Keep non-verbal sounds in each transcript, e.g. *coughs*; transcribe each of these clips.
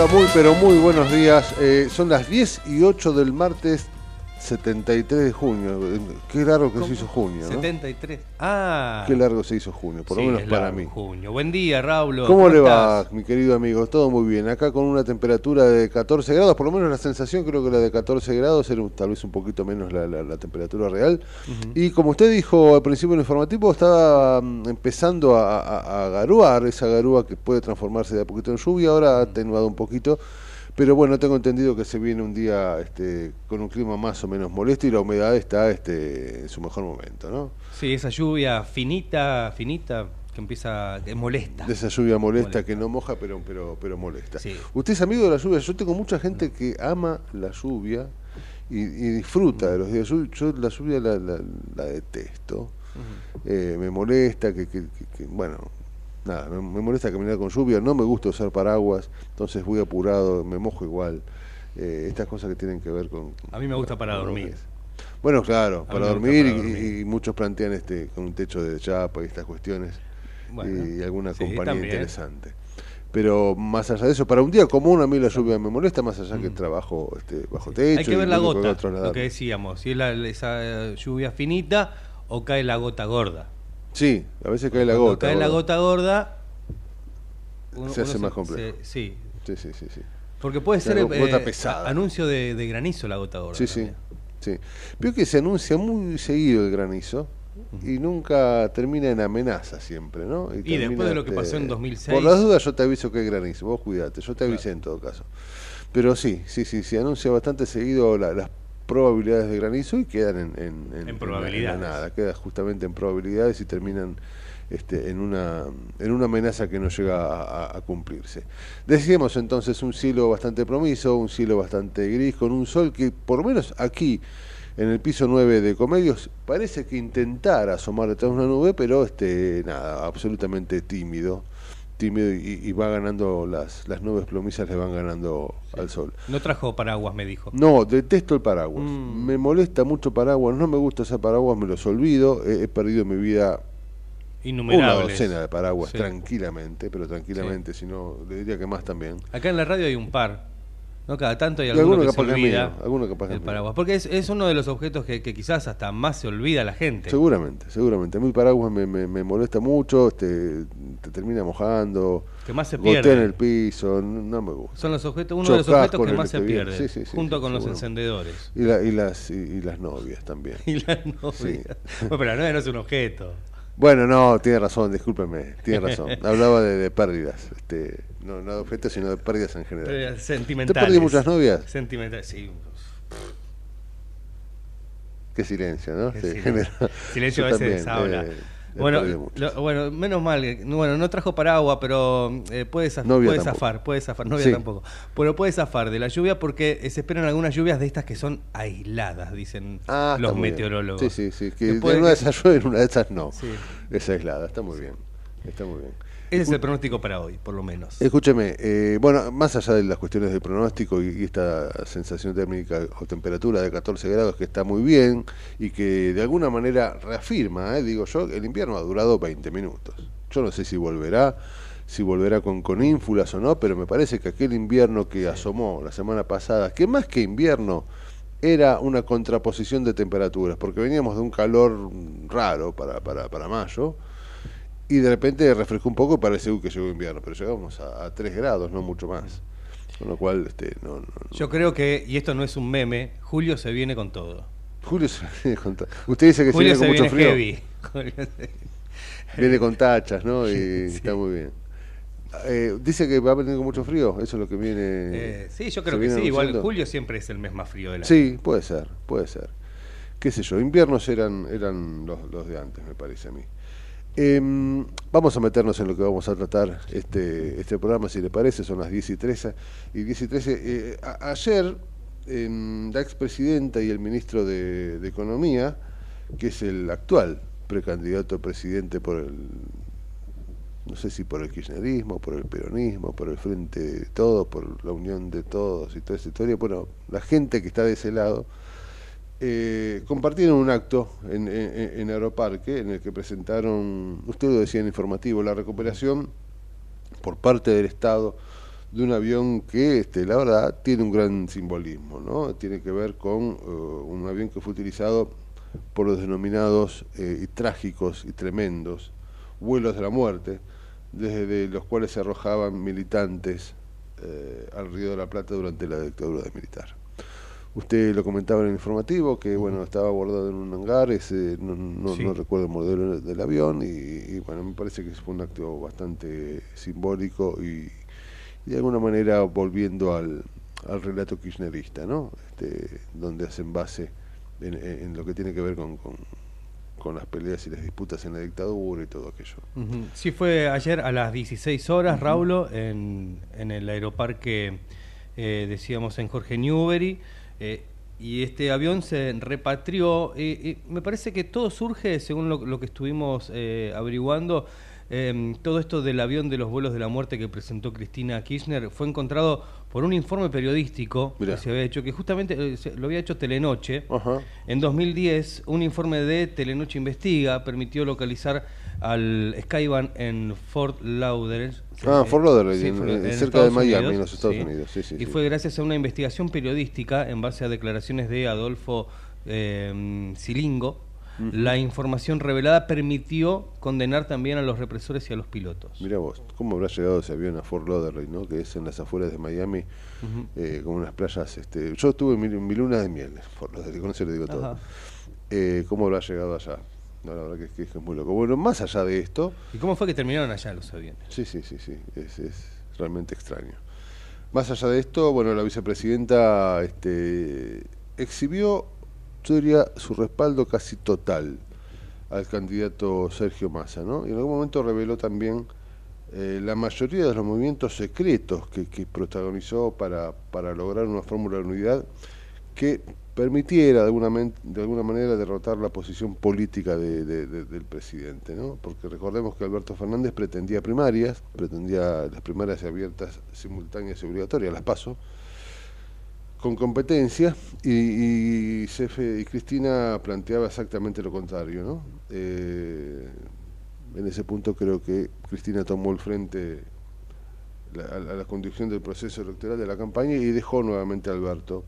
Hola, muy pero muy buenos días. Eh, son las 10 y 8 del martes 73 de junio. Qué largo que se hizo junio, ¿no? 73. Ah. Qué largo se hizo junio, por sí, lo menos para mí. Junio. Buen día, Raúl. ¿Cómo le va, mi querido amigo? Todo muy bien. Acá con una temperatura de 14 grados, por lo menos la sensación creo que la de 14 grados era un- tal vez un poquito menos la, la- la temperatura real. Y como usted dijo al principio del informativo, estaba mm, empezando a, a- a garuar, esa garúa que puede transformarse de a poquito en lluvia, ahora ha atenuado un poquito. Pero bueno, tengo entendido que se viene un día este, con un clima más o menos molesto y la humedad está este, en su mejor momento, ¿no? Sí, esa lluvia finita, finita, que empieza, que molesta. De esa lluvia molesta, Molesta. que no moja, pero, pero, pero molesta. Sí. Usted es amigo de la lluvia. Yo tengo mucha gente que ama la lluvia y, y disfruta de los días. Yo, yo la lluvia la, la- la detesto. Eh, me molesta que- que- bueno, nada, me, me molesta caminar con lluvia. No me gusta usar paraguas, entonces voy apurado, me mojo igual. Eh, estas cosas que tienen que ver con... A mí me gusta para dormir. Bueno, claro, para dormir, para y- dormir. Y, muchos plantean este con un techo de chapa y estas cuestiones Bueno, y alguna sí, compañía también. interesante. Pero más allá de eso, para un día común a mí la lluvia me molesta, más allá que Mm. trabajo este, bajo techo. Hay que ver la gota, lo que decíamos, si es la, esa lluvia finita o cae la gota gorda. Sí, a veces cae la Cuando gota. cae la gota gorda, Se hace más complejo. se- sí, Sí, sí, sí. sí. porque puede La ser eh, gota pesada. anuncio de, de granizo la gota gorda. Sí, sí, también. sí. Veo que se anuncia muy seguido el granizo y nunca termina en amenaza siempre, ¿no? Y después de lo que pasó en 2006. Por las dudas yo te aviso que hay granizo, vos cuidate, yo te avisé en todo caso. Pero sí, sí, sí, se anuncia bastante seguido la- las probabilidades de granizo y quedan en, en, En probabilidades. la nada, queda justamente en probabilidades y terminan este, en, una, en una amenaza que no llega a, a- a cumplirse. Decíamos entonces un cielo bastante promiso, un cielo bastante gris, con un sol que por lo menos aquí en el piso 9 de Comedios parece que intentara asomar detrás de una nube, pero este nada, absolutamente tímido, tímido y, y va ganando las, las nubes plomizas le van ganando al sol. No trajo paraguas, me dijo. No, detesto el paraguas. Mm. Me molesta mucho paraguas, no me gusta usar paraguas, me los olvido. He, he perdido mi vida una docena de paraguas Sí. tranquilamente, pero tranquilamente, si no, le diría que más también. Acá en la radio hay un par. ¿No? Cada tanto hay alguno, alguno que se olvida mío, capaz el paraguas. Porque es, es uno de los objetos que, que quizás hasta más se olvida la gente. Seguramente, seguramente. A mí el paraguas me, me, me molesta mucho, este, te termina mojando, Que más se pierde. en el piso, no, no me gusta. Son los objetos, uno de los objetos que más se pierde. Sí, sí, sí, junto con los encendedores. Y, la- y, las, y, *laughs* y las novias también. Y la novia. Sí. *laughs* Bueno, pero la novia no es un objeto. Bueno, no, tiene razón, discúlpeme, tiene *laughs* razón. Hablaba de, pérdidas, este, no, no de objetos, sino de pérdidas en general. Pérdidas sentimentales. ¿Te perdí muchas novias? Sentimentales, sí. Qué silencio, ¿no? *laughs* Silencio. a veces habla. Eh, bueno, lo- bueno, menos mal. Bueno, no trajo paraguas, pero eh, puede, tampoco. zafar, puede zafar, novia Sí. tampoco. Pero puede zafar de la lluvia porque se esperan algunas lluvias de estas que son aisladas, dicen Ah, los bien. meteorólogos. Sí, sí, sí. Que Que de puede una de esas llueve, en una de esas no. Sí. Es aislada, está muy bien. Está muy bien. Ese es el pronóstico para hoy, por lo menos. Escúcheme, eh, bueno, más allá de las cuestiones de pronóstico y, y esta sensación térmica o temperatura de 14 grados que está muy bien y que de alguna manera reafirma, eh, digo yo, el invierno ha durado 20 minutos. Yo no sé si volverá, si volverá con, con ínfulas o no, pero me parece que aquel invierno que asomó la semana pasada, que más que invierno era una contraposición de temperaturas, porque veníamos de un calor raro para, para, para mayo, y de repente refrescó un poco y parece uy, que llegó invierno, pero llegamos a, a 3 grados, no mucho más. Con lo cual, este, no, no- no. Yo creo que, y esto no es un meme, Julio se viene con todo. Julio se *laughs* viene con ta- Usted dice que Julio se viene con mucho viene frío. heavy. *laughs* Julio se- Viene con tachas, ¿no? *laughs* Y Sí. está muy bien. Eh, dice que va a venir con mucho frío, eso es lo que viene. Eh, sí, yo creo que sí. Igual julio siempre es el mes más frío del año. Sí, puede ser, puede ser. Qué sé yo, inviernos eran, eran los, los de antes, me parece a mí. Em, vamos a meternos en lo que vamos a tratar este, este programa, si le parece, son las 10 y 13. Y 10 y 13, eh, ayer em, la expresidenta y el ministro de, de Economía, que es el actual precandidato a presidente por el, no sé si por el kirchnerismo, por el peronismo, por el frente de todo, por la unión de todos y toda esa historia, bueno, la gente que está de ese lado, eh, compartieron un acto en, Aeroparque en el que presentaron, usted lo decía en informativo, la recuperación por parte del Estado de un avión que, este, la verdad, tiene un gran simbolismo, ¿no? Tiene que ver con eh, un avión que fue utilizado por los denominados eh, y trágicos y tremendos vuelos de la muerte, desde los cuales se arrojaban militantes al Río de la Plata durante la dictadura de militar. Usted lo comentaba en el informativo, que bueno, estaba abordado en un hangar, ese, no, no- Sí. no recuerdo el modelo del avión, y, y, bueno, me parece que fue un acto bastante simbólico y, y de alguna manera volviendo al, al relato kirchnerista, ¿no? Este, donde hacen base en, lo que tiene que ver con, con, con las peleas y las disputas en la dictadura y todo aquello. Ujú. Sí, fue ayer a las 16 horas, Raulo, en, en el aeroparque, eh, decíamos, en Jorge Newbery. Eh, y este avión se repatrió. y- y me parece que todo surge, según lo, lo que estuvimos eh, averiguando, eh, todo esto del avión de los vuelos de la muerte que presentó Cristina Kirchner fue encontrado por un informe periodístico Mirá. que se había hecho, que justamente eh, se- lo había hecho Telenoche. Ajá. En 2010, un informe de Telenoche Investiga permitió localizar al Skyban en Fort Lauderdale. Ah, eh, Fort Lauderdale, sí, en- Fort- en- en cerca de Miami, Unidos, en los Estados Unidos, sí, sí, y fue gracias a una investigación periodística en base a declaraciones de Adolfo eh, Silingo. La información revelada permitió condenar también a los represores y a los pilotos. Mira vos, ¿cómo habrá llegado ese avión a Fort Lauderdale, ¿no? que es en las afueras de Miami, Ujú. eh, con unas playas... Este, yo estuve en mi, mi luna de miel, Fort Lauderdale, con eso le digo todo. Ajá. Eh, ¿Cómo habrá llegado allá? No, la verdad que, que es muy loco. Bueno, más allá de esto, ¿Y cómo fue que terminaron allá los aviones? Sí, sí, sí, sí, es, es realmente extraño. Más allá de esto, bueno, la vicepresidenta este, exhibió, yo diría, su respaldo casi total al candidato Sergio Massa, ¿no? Y en algún momento reveló también eh, la mayoría de los movimientos secretos que, que protagonizó para, para lograr una fórmula de unidad que permitiera de alguna, de alguna manera derrotar la posición política de- de- de- del presidente, ¿no? Porque recordemos que Alberto Fernández pretendía primarias, pretendía las primarias abiertas, simultáneas y obligatorias, las paso, con competencia, y, Cristina planteaba exactamente lo contrario, ¿no? Eh, en ese punto creo que Cristina tomó el frente a la conducción del proceso electoral de la campaña y dejó nuevamente a Alberto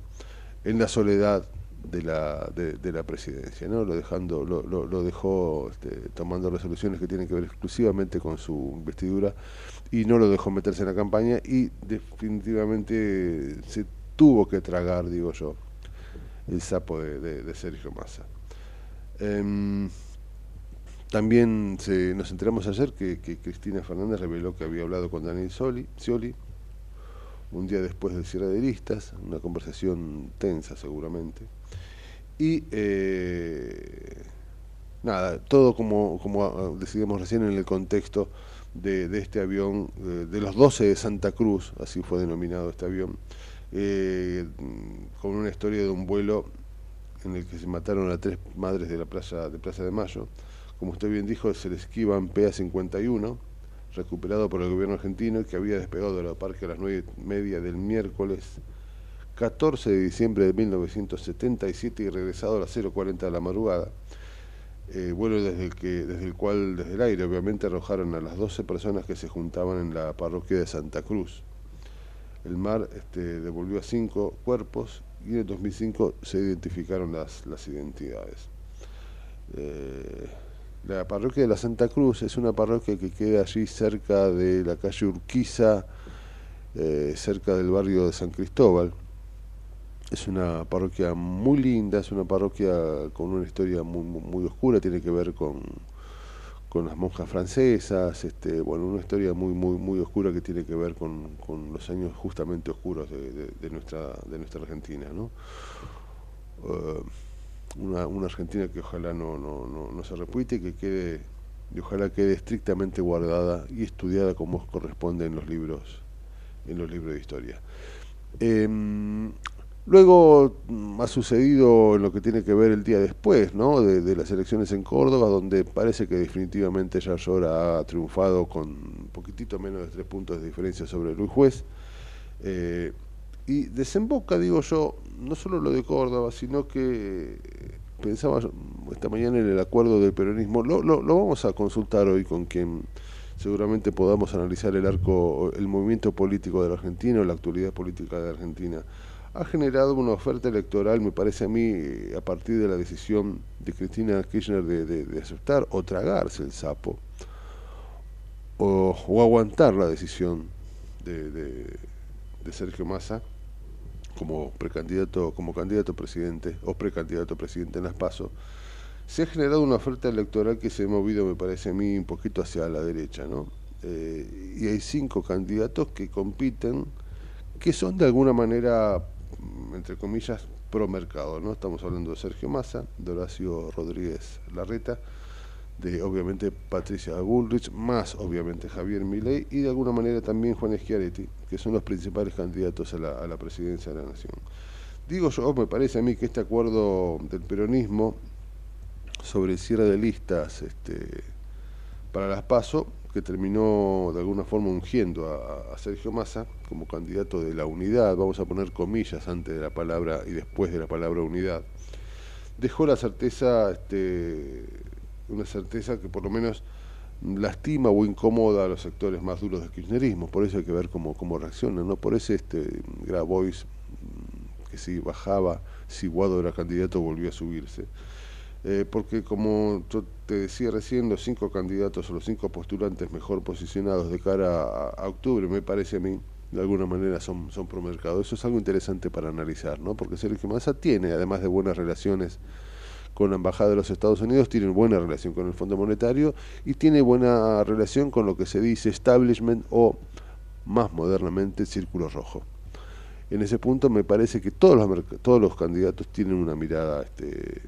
en la soledad de la, de, la presidencia, ¿no? Lo dejando, lo, lo, dejó este, tomando resoluciones que tienen que ver exclusivamente con su investidura y no lo dejó meterse en la campaña y definitivamente se tuvo que tragar, digo yo, el sapo de Sergio Massa. Em, también se, nos enteramos ayer que, que Cristina Fernández reveló que había hablado con Daniel Soli, Scioli un día después del cierre de listas, una conversación tensa seguramente, Y eh, nada, todo como, como ah, decidimos recién en el contexto de, de este avión, eh, de los 12 de Santa Cruz, así fue denominado este avión, eh, con una historia de un vuelo en el que se mataron a tres madres de la playa de Plaza de Mayo. Como usted bien dijo, es el Esquivan PA-51, recuperado por el gobierno argentino, que había despegado de la parque a las nueve y media del miércoles 14 de diciembre de 1977 y regresado a las 0.40 de la madrugada. Eh, vuelo desde el, que, desde el cual, desde el aire, obviamente arrojaron a las 12 personas que se juntaban en la parroquia de Santa Cruz. El mar este, devolvió a cinco cuerpos y en el 2005 se identificaron las, las identidades. Eh, la parroquia de la Santa Cruz es una parroquia que queda allí cerca de la calle Urquiza, eh, cerca del barrio de San Cristóbal. Es una parroquia muy linda, es una parroquia con una historia muy, muy, oscura, tiene que ver con, con las monjas francesas, este, bueno, una historia muy, muy, muy oscura que tiene que ver con, con los años justamente oscuros de, de, nuestra, de nuestra Argentina, ¿no? Uh, una, Argentina que ojalá no, no, no, no se repite, que quede, y ojalá quede estrictamente guardada y estudiada como corresponde en los libros, en los libros de historia. Eh, Luego mm, ha sucedido lo que tiene que ver el día después, ¿no? De, las elecciones en Córdoba, donde parece que definitivamente ya Llora ha triunfado con un poquitito menos de tres puntos de diferencia sobre Luis Juez. Eh, y desemboca, digo yo, no solo lo de Córdoba, sino que pensaba esta mañana en el acuerdo del peronismo. Lo, lo, vamos a consultar hoy con quien seguramente podamos analizar el arco, el movimiento político de la Argentina o la actualidad política de Argentina ha generado una oferta electoral, me parece a mí, a partir de la decisión de Cristina Kirchner de, de, de aceptar o tragarse el sapo, o, o aguantar la decisión de, de, Sergio Massa como precandidato, como candidato a presidente o precandidato a presidente en las PASO, se ha generado una oferta electoral que se ha movido, me parece a mí, un poquito hacia la derecha, ¿no? Eh, y hay cinco candidatos que compiten, que son de alguna manera entre comillas, pro mercado. ¿no? Estamos hablando de Sergio Massa, de Rodríguez Larreta, de obviamente Patricia Bullrich, más obviamente Javier Milei y de alguna manera también Juan Schiaretti, que son los principales candidatos a la, presidencia de la Nación. Digo yo, me parece a mí que este acuerdo del peronismo sobre el cierre de listas este, para las PASO que terminó de alguna forma ungiendo a, a, Sergio Massa como candidato de la unidad, vamos a poner comillas antes de la palabra y después de la palabra unidad, dejó la certeza, este, una certeza que por lo menos lastima o incomoda a los sectores más duros del kirchnerismo, por eso hay que ver cómo, cómo reaccionan, ¿no? Por ese este Grabois que si bajaba, si Guado era candidato volvió a subirse eh, porque como yo te decía recién, los cinco candidatos o los cinco postulantes mejor posicionados de cara a, octubre, me parece a mí, de alguna manera son, son pro mercado. Eso es algo interesante para analizar, ¿no? Porque Sergio Massa tiene, además de buenas relaciones con la Embajada de los Estados Unidos, tiene buena relación con el Fondo Monetario y tiene buena relación con lo que se dice establishment o, más modernamente, círculo rojo. En ese punto me parece que todos los, todos los candidatos tienen una mirada este,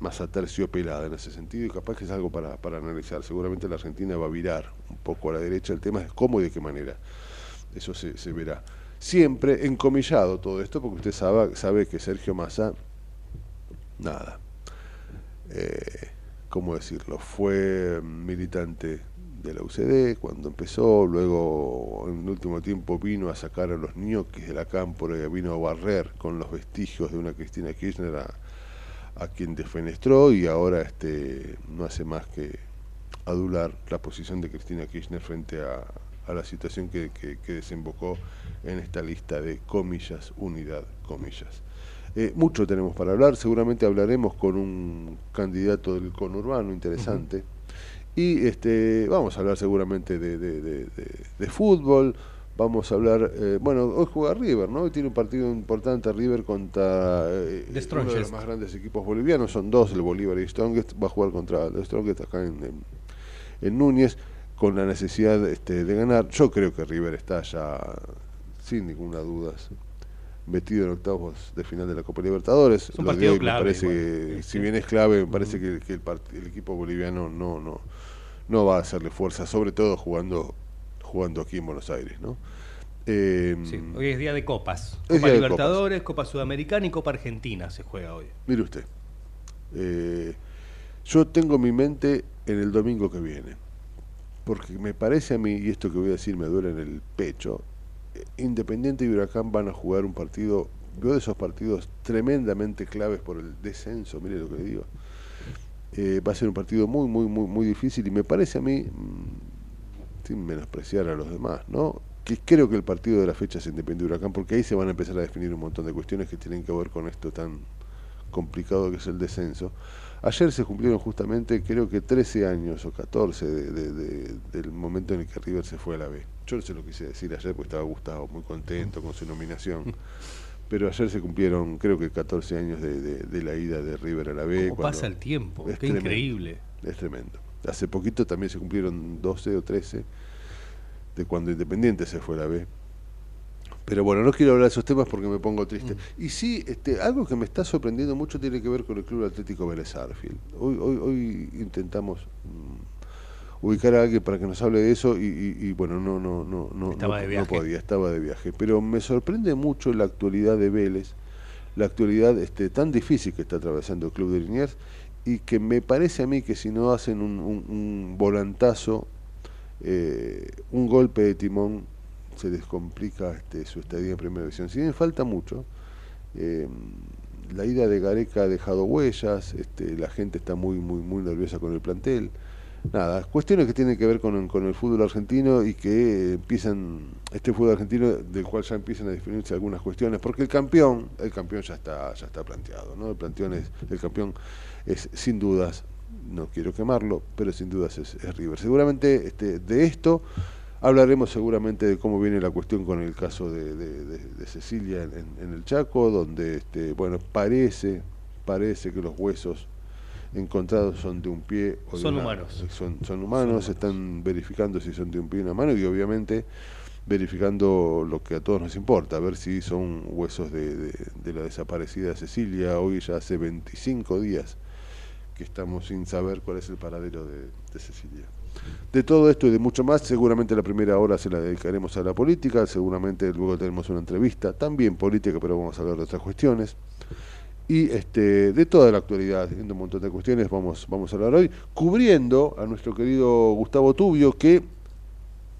más aterciopelada en ese sentido y capaz que es algo para, para analizar. Seguramente la Argentina va a virar un poco a la derecha, el tema es cómo y de qué manera. Eso se, se verá. Siempre encomillado todo esto, porque usted sabe, sabe que Sergio Massa, nada, eh, ¿cómo decirlo? Fue militante de la UCD cuando empezó, luego en el último tiempo vino a sacar a los ñoquis de la cámpora y vino a barrer con los vestigios de una Cristina Kirchner a, quien defenestró y ahora este no hace más que adular la posición de Cristina Kirchner frente a, la situación que, desembocó en esta lista de comillas, unidad, comillas. Eh, mucho tenemos para hablar, seguramente hablaremos con un candidato del conurbano interesante. Uh -huh. y este vamos a hablar seguramente de, de, de, de fútbol, vamos a hablar, eh, bueno, hoy juega River, ¿no? Hoy tiene un partido importante River contra eh, uno de los más grandes equipos bolivianos, son dos, el Bolívar y Strongest, va a jugar contra el Strongest acá en, en, en Núñez, con la necesidad este, de ganar. Yo creo que River está ya, sin ninguna duda, metido en octavos de final de la Copa Libertadores. un partido me clave, parece igual. que, Sí, si bien es clave, me parece que, que el, el equipo boliviano no, no, no va a hacerle fuerza, sobre todo jugando, jugando aquí en Buenos Aires, ¿no? Eh, Sí, hoy es día de copas. Es Copa Libertadores, Copa Sudamericana y Copa Argentina se juega hoy. Mire usted, eh, yo tengo mi mente en el domingo que viene, porque me parece a mí, y esto que voy a decir me duele en el pecho, Independiente y Huracán van a jugar un partido, veo de esos partidos tremendamente claves por el descenso, mire lo que le digo. Eh, va a ser un partido muy, muy, muy, muy difícil y me parece a mí, mm, sin menospreciar a los demás, ¿no? Que creo que el partido de la fecha es Independiente y Huracán, porque ahí se van a empezar a definir un montón de cuestiones que tienen que ver con esto tan complicado que es el descenso. Ayer se cumplieron justamente, creo que 13 años o 14 de- de- de- del momento en el que River se fue a la B. Yo no se lo quise decir ayer porque estaba Gustavo muy contento con su nominación. *laughs* Pero ayer se cumplieron, creo que 14 años de, de- de la ida de River a la B. ¿Cómo pasa el tiempo? es Qué tremendo. increíble. Es tremendo. Hace poquito también se cumplieron 12 o 13 de cuando Independiente se fue a la B. Pero bueno, no quiero hablar de esos temas porque me pongo triste. Y sí, este, algo que me está sorprendiendo mucho tiene que ver con el Club Atlético Vélez Arfield. Hoy, hoy, hoy intentamos mm, ubicar a alguien para que nos hable de eso y, y- y, bueno, no, no, no, no, Estaba no- podía, estaba de viaje. Pero me sorprende mucho la actualidad de Vélez, la actualidad este, tan difícil que está atravesando el Club de Liniers y que me parece a mí que si no hacen un, un- un volantazo, eh, un golpe de timón, se les complica este, su estadía en primera división. Si bien falta mucho, eh, la ida de Gareca ha dejado huellas, este, la gente está muy, muy, muy nerviosa con el plantel. Nada, cuestiones que tienen que ver con, el fútbol argentino y que empiezan, este fútbol argentino del cual ya empiezan a definirse algunas cuestiones, porque el campeón, el campeón ya está, ya está planteado, ¿no? El planteón es, el campeón es sin dudas, no quiero quemarlo, pero sin dudas es, River. Seguramente este, de esto hablaremos seguramente de cómo viene la cuestión con el caso de, Cecilia en, en- en el Chaco, donde este, bueno parece, parece que los huesos encontrados son de un pie o de Son una- humanos. son, son humanos, están verificando si son de un pie y una mano y obviamente verificando lo que a todos nos importa, a ver si son huesos de, de- de la desaparecida Cecilia. Hoy ya hace 25 días que estamos sin saber cuál es el paradero de, de Cecilia. De todo esto y de mucho más, seguramente la primera hora se la dedicaremos a la política, seguramente luego tenemos una entrevista, también política, pero vamos a hablar de otras cuestiones. Y este, de toda la actualidad, viendo un montón de cuestiones, vamos, vamos a hablar hoy, cubriendo a nuestro querido Gustavo Tubio, que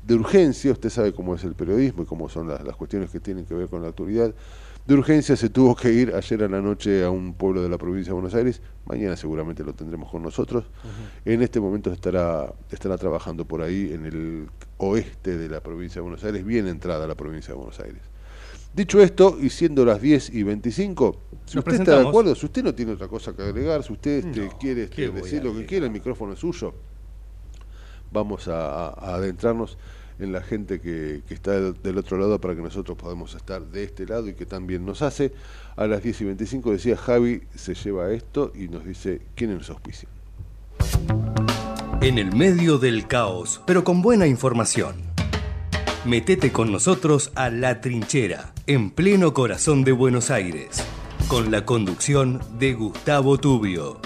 de urgencia, usted sabe cómo es el periodismo y cómo son las, las cuestiones que tienen que ver con la actualidad, de urgencia se tuvo que ir ayer a la noche a un pueblo de la provincia de Buenos Aires, mañana seguramente lo tendremos con nosotros, en este momento estará, estará trabajando por ahí en el oeste de la provincia de Buenos Aires, bien entrada a la provincia de Buenos Aires. Dicho esto, y siendo las 10 y 25, si Nos usted está de acuerdo, si usted no tiene otra cosa que agregar, si usted este, No, quiere este, ¿qué voy decir lo que quiera, el micrófono es suyo, vamos a, adentrarnos en la gente que, que está del, del otro lado para que nosotros podamos estar de este lado y que también nos hace. A las 10 y 25 decía Javi, se lleva esto y nos dice quiénes nos auspician. En el medio del caos, pero con buena información. Metete con nosotros a La Trinchera, en pleno corazón de Buenos Aires, con la conducción de Gustavo Tubio.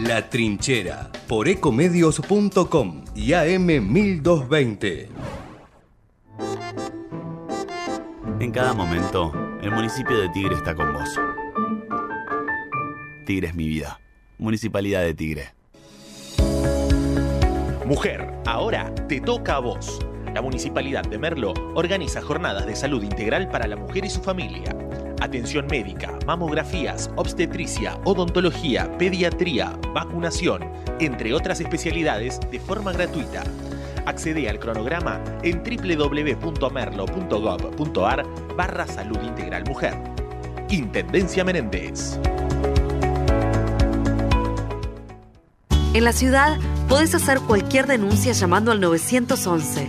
La Trinchera, por ecomedios.com y AM1220. En cada momento, el municipio de Tigre está con vos. Tigre es mi vida. Municipalidad de Tigre. Mujer, ahora te toca a vos. La Municipalidad de Merlo organiza jornadas de salud integral para la mujer y su familia. Atención médica, mamografías, obstetricia, odontología, pediatría, vacunación, entre otras especialidades de forma gratuita. Accede al cronograma en www.merlo.gov.ar barra salud integral mujer. Intendencia Menéndez. En la ciudad podés hacer cualquier denuncia llamando al 911.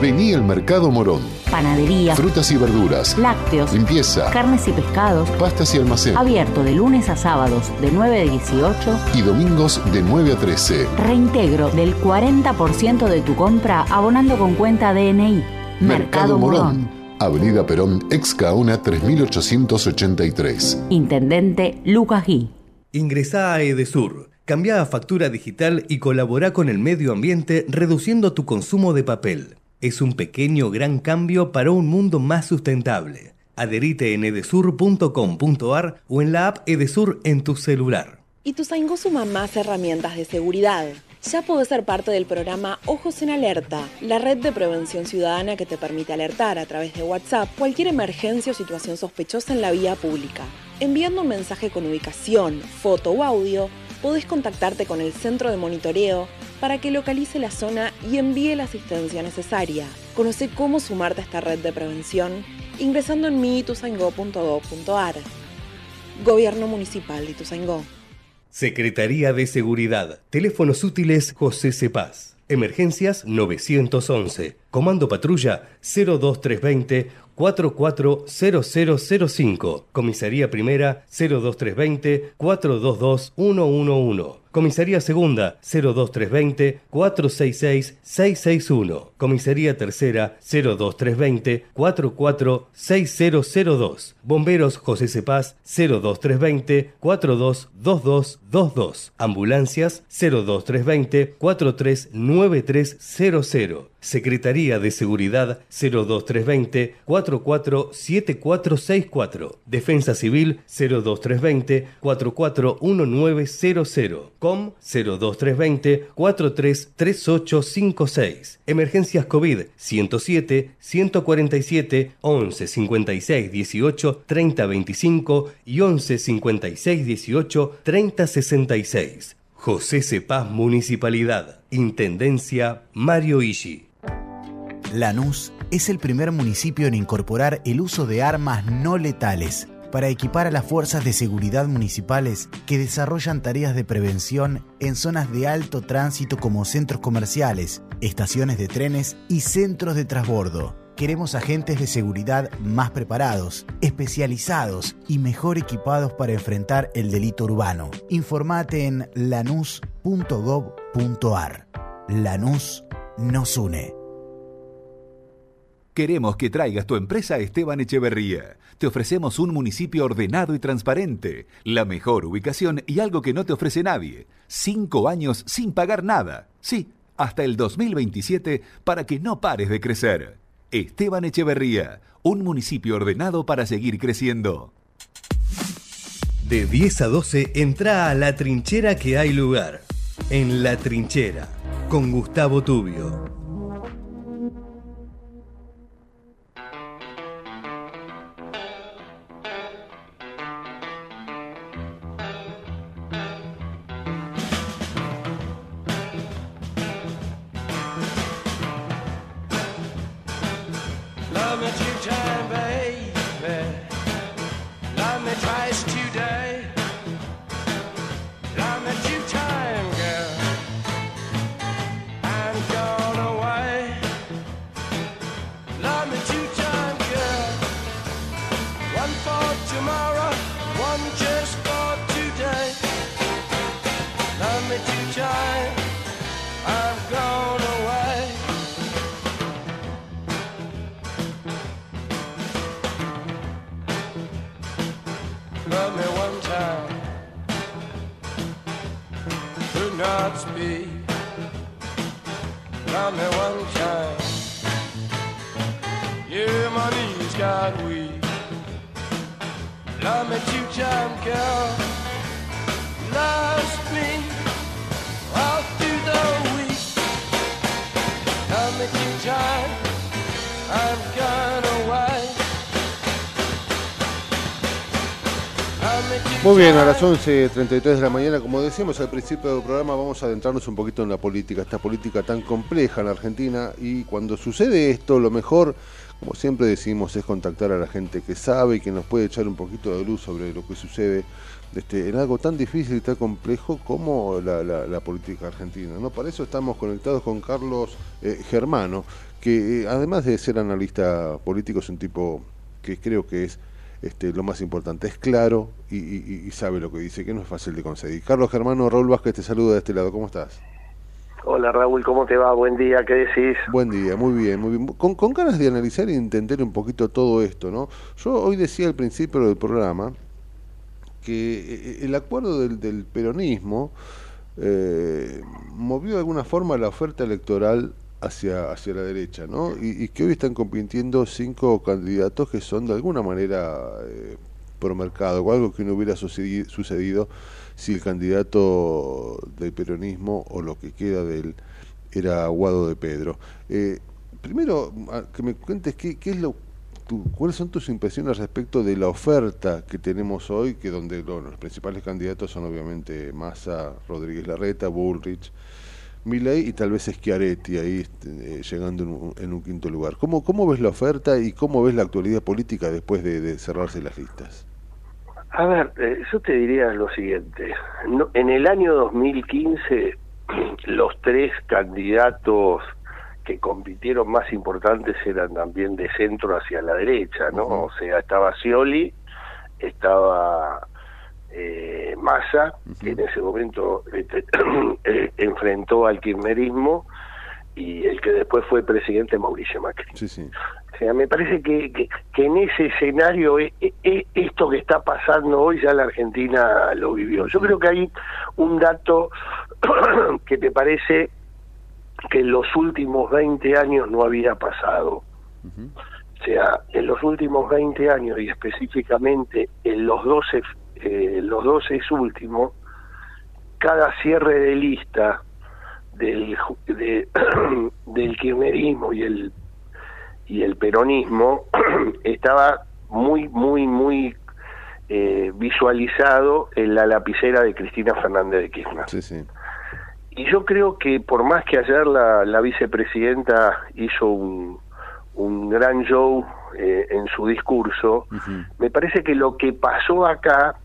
Vení al Mercado Morón. Panadería. Frutas y verduras. Lácteos. Limpieza. Carnes y pescados. Pastas y almacén. Abierto de lunes a sábados de 9 a 18. Y domingos de 9 a 13. Reintegro del 40% de tu compra abonando con cuenta DNI. Mercado, Morón. Avenida Perón, ex Caona 3883. Intendente Lucas Gui. Ingresá a Edesur. Cambia a factura digital y colabora con el medio ambiente reduciendo tu consumo de papel. Es un pequeño gran cambio para un mundo más sustentable. Adherite en edesur.com.ar o en la app Edesur en tu celular. Ituzaingó suma más herramientas de seguridad. Ya podés ser parte del programa Ojos en Alerta, la red de prevención ciudadana que te permite alertar a través de WhatsApp cualquier emergencia o situación sospechosa en la vía pública. Enviando un mensaje con ubicación, foto o audio, podés contactarte con el centro de monitoreo para que localice la zona y envíe la asistencia necesaria. Conoce cómo sumarte a esta red de prevención ingresando en miituzaingó.gov.ar. Gobierno Municipal de Ituzaingó. Secretaría de Seguridad. Teléfonos útiles José Cepaz. Emergencias 911. Comando Patrulla 02320 440005. Comisaría Primera 02320 422 111. Comisaría Segunda 02320 466 661. Comisaría Tercera 02320 446002. Bomberos José Cepaz 02320 422222. Ambulancias 02320 439300. Secretaría de Seguridad 02320 447464. Defensa Civil 02320 441900. COM 02320 433856. Emergencias COVID 107 147 11 56 18 30 25 y 11 56 18 30 66. José Cepaz Municipalidad. Intendencia Mario Ishi. Lanús es el primer municipio en incorporar el uso de armas no letales para equipar a las fuerzas de seguridad municipales que desarrollan tareas de prevención en zonas de alto tránsito como centros comerciales, estaciones de trenes y centros de transbordo. Queremos agentes de seguridad más preparados, especializados y mejor equipados para enfrentar el delito urbano. Informate en lanús.gov.ar. Lanús nos une. Queremos que traigas tu empresa a Esteban Echeverría. Te ofrecemos un municipio ordenado y transparente, la mejor ubicación y algo que no te ofrece nadie. Cinco años sin pagar nada. Sí, hasta el 2027 para que no pares de crecer. Esteban Echeverría, un municipio ordenado para seguir creciendo. De 10 a 12 entra a la trinchera que hay lugar. En la trinchera, con Gustavo Tubio. A las 11.33 de la mañana, como decíamos al principio del programa, vamos a adentrarnos un poquito en la política, esta política tan compleja en la Argentina y cuando sucede esto, lo mejor, como siempre decimos, es contactar a la gente que sabe y que nos puede echar un poquito de luz sobre lo que sucede este, en algo tan difícil y tan complejo como la política argentina. ¿no? Para eso estamos conectados con Carlos eh, Germano, que eh, además de ser analista político es un tipo que creo que es este, lo más importante, es claro y, y- y sabe lo que dice, que no es fácil de conseguir. Carlos Germano, Raúl Vázquez te saluda de este lado, ¿cómo estás? Hola Raúl, ¿cómo te va? Buen día, ¿qué decís? Buen día, muy bien, muy bien. Con, con ganas de analizar y entender un poquito todo esto, ¿no? Yo hoy decía al principio del programa que eh, el acuerdo del, del peronismo eh, movió de alguna forma la oferta electoral hacia, hacia la derecha, ¿no? Y, y que hoy están compitiendo cinco candidatos que son de alguna manera eh, pro mercado, o algo que no hubiera sucedi- sucedido si el candidato del peronismo o lo que queda de él era Guado de Pedro. Eh, primero, que me cuentes qué, qué es lo tu- cuáles son tus impresiones respecto de la oferta que tenemos hoy, que donde bueno, los principales candidatos son obviamente Massa, Rodríguez Larreta, Bullrich, Milei y tal vez Schiaretti ahí este, eh, llegando en un, en un quinto lugar. ¿Cómo, ¿Cómo ves la oferta y cómo ves la actualidad política después de, de cerrarse las listas? A ver, eh, yo te diría lo siguiente. No- en el año 2015, *clears throat* los tres candidatos que compitieron más importantes eran también de centro hacia la derecha, ¿no? O sea, estaba Scioli, estaba eh, Massa, que en ese momento este, *clears throat* eh, enfrentó al kirchnerismo, y el que después fue presidente Mauricio Macri. Sí, sí. O sea, me parece que, que, que en ese escenario eh, eh, esto que está pasando hoy ya la Argentina lo vivió. Yo creo que hay un dato *clears throat* que te parece que en los últimos 20 años no había pasado. O sea, en los últimos 20 años y específicamente en los 12, eh, los 12 últimos, cada cierre de lista del, de- *clears throat* del kirchnerismo y el y el peronismo *clears throat* estaba muy muy muy eh, visualizado en la lapicera de Cristina Fernández de Kirchner. Sí, sí. Y yo creo que por más que ayer la, la vicepresidenta hizo un, un gran show eh, en su discurso, me parece que lo que pasó acá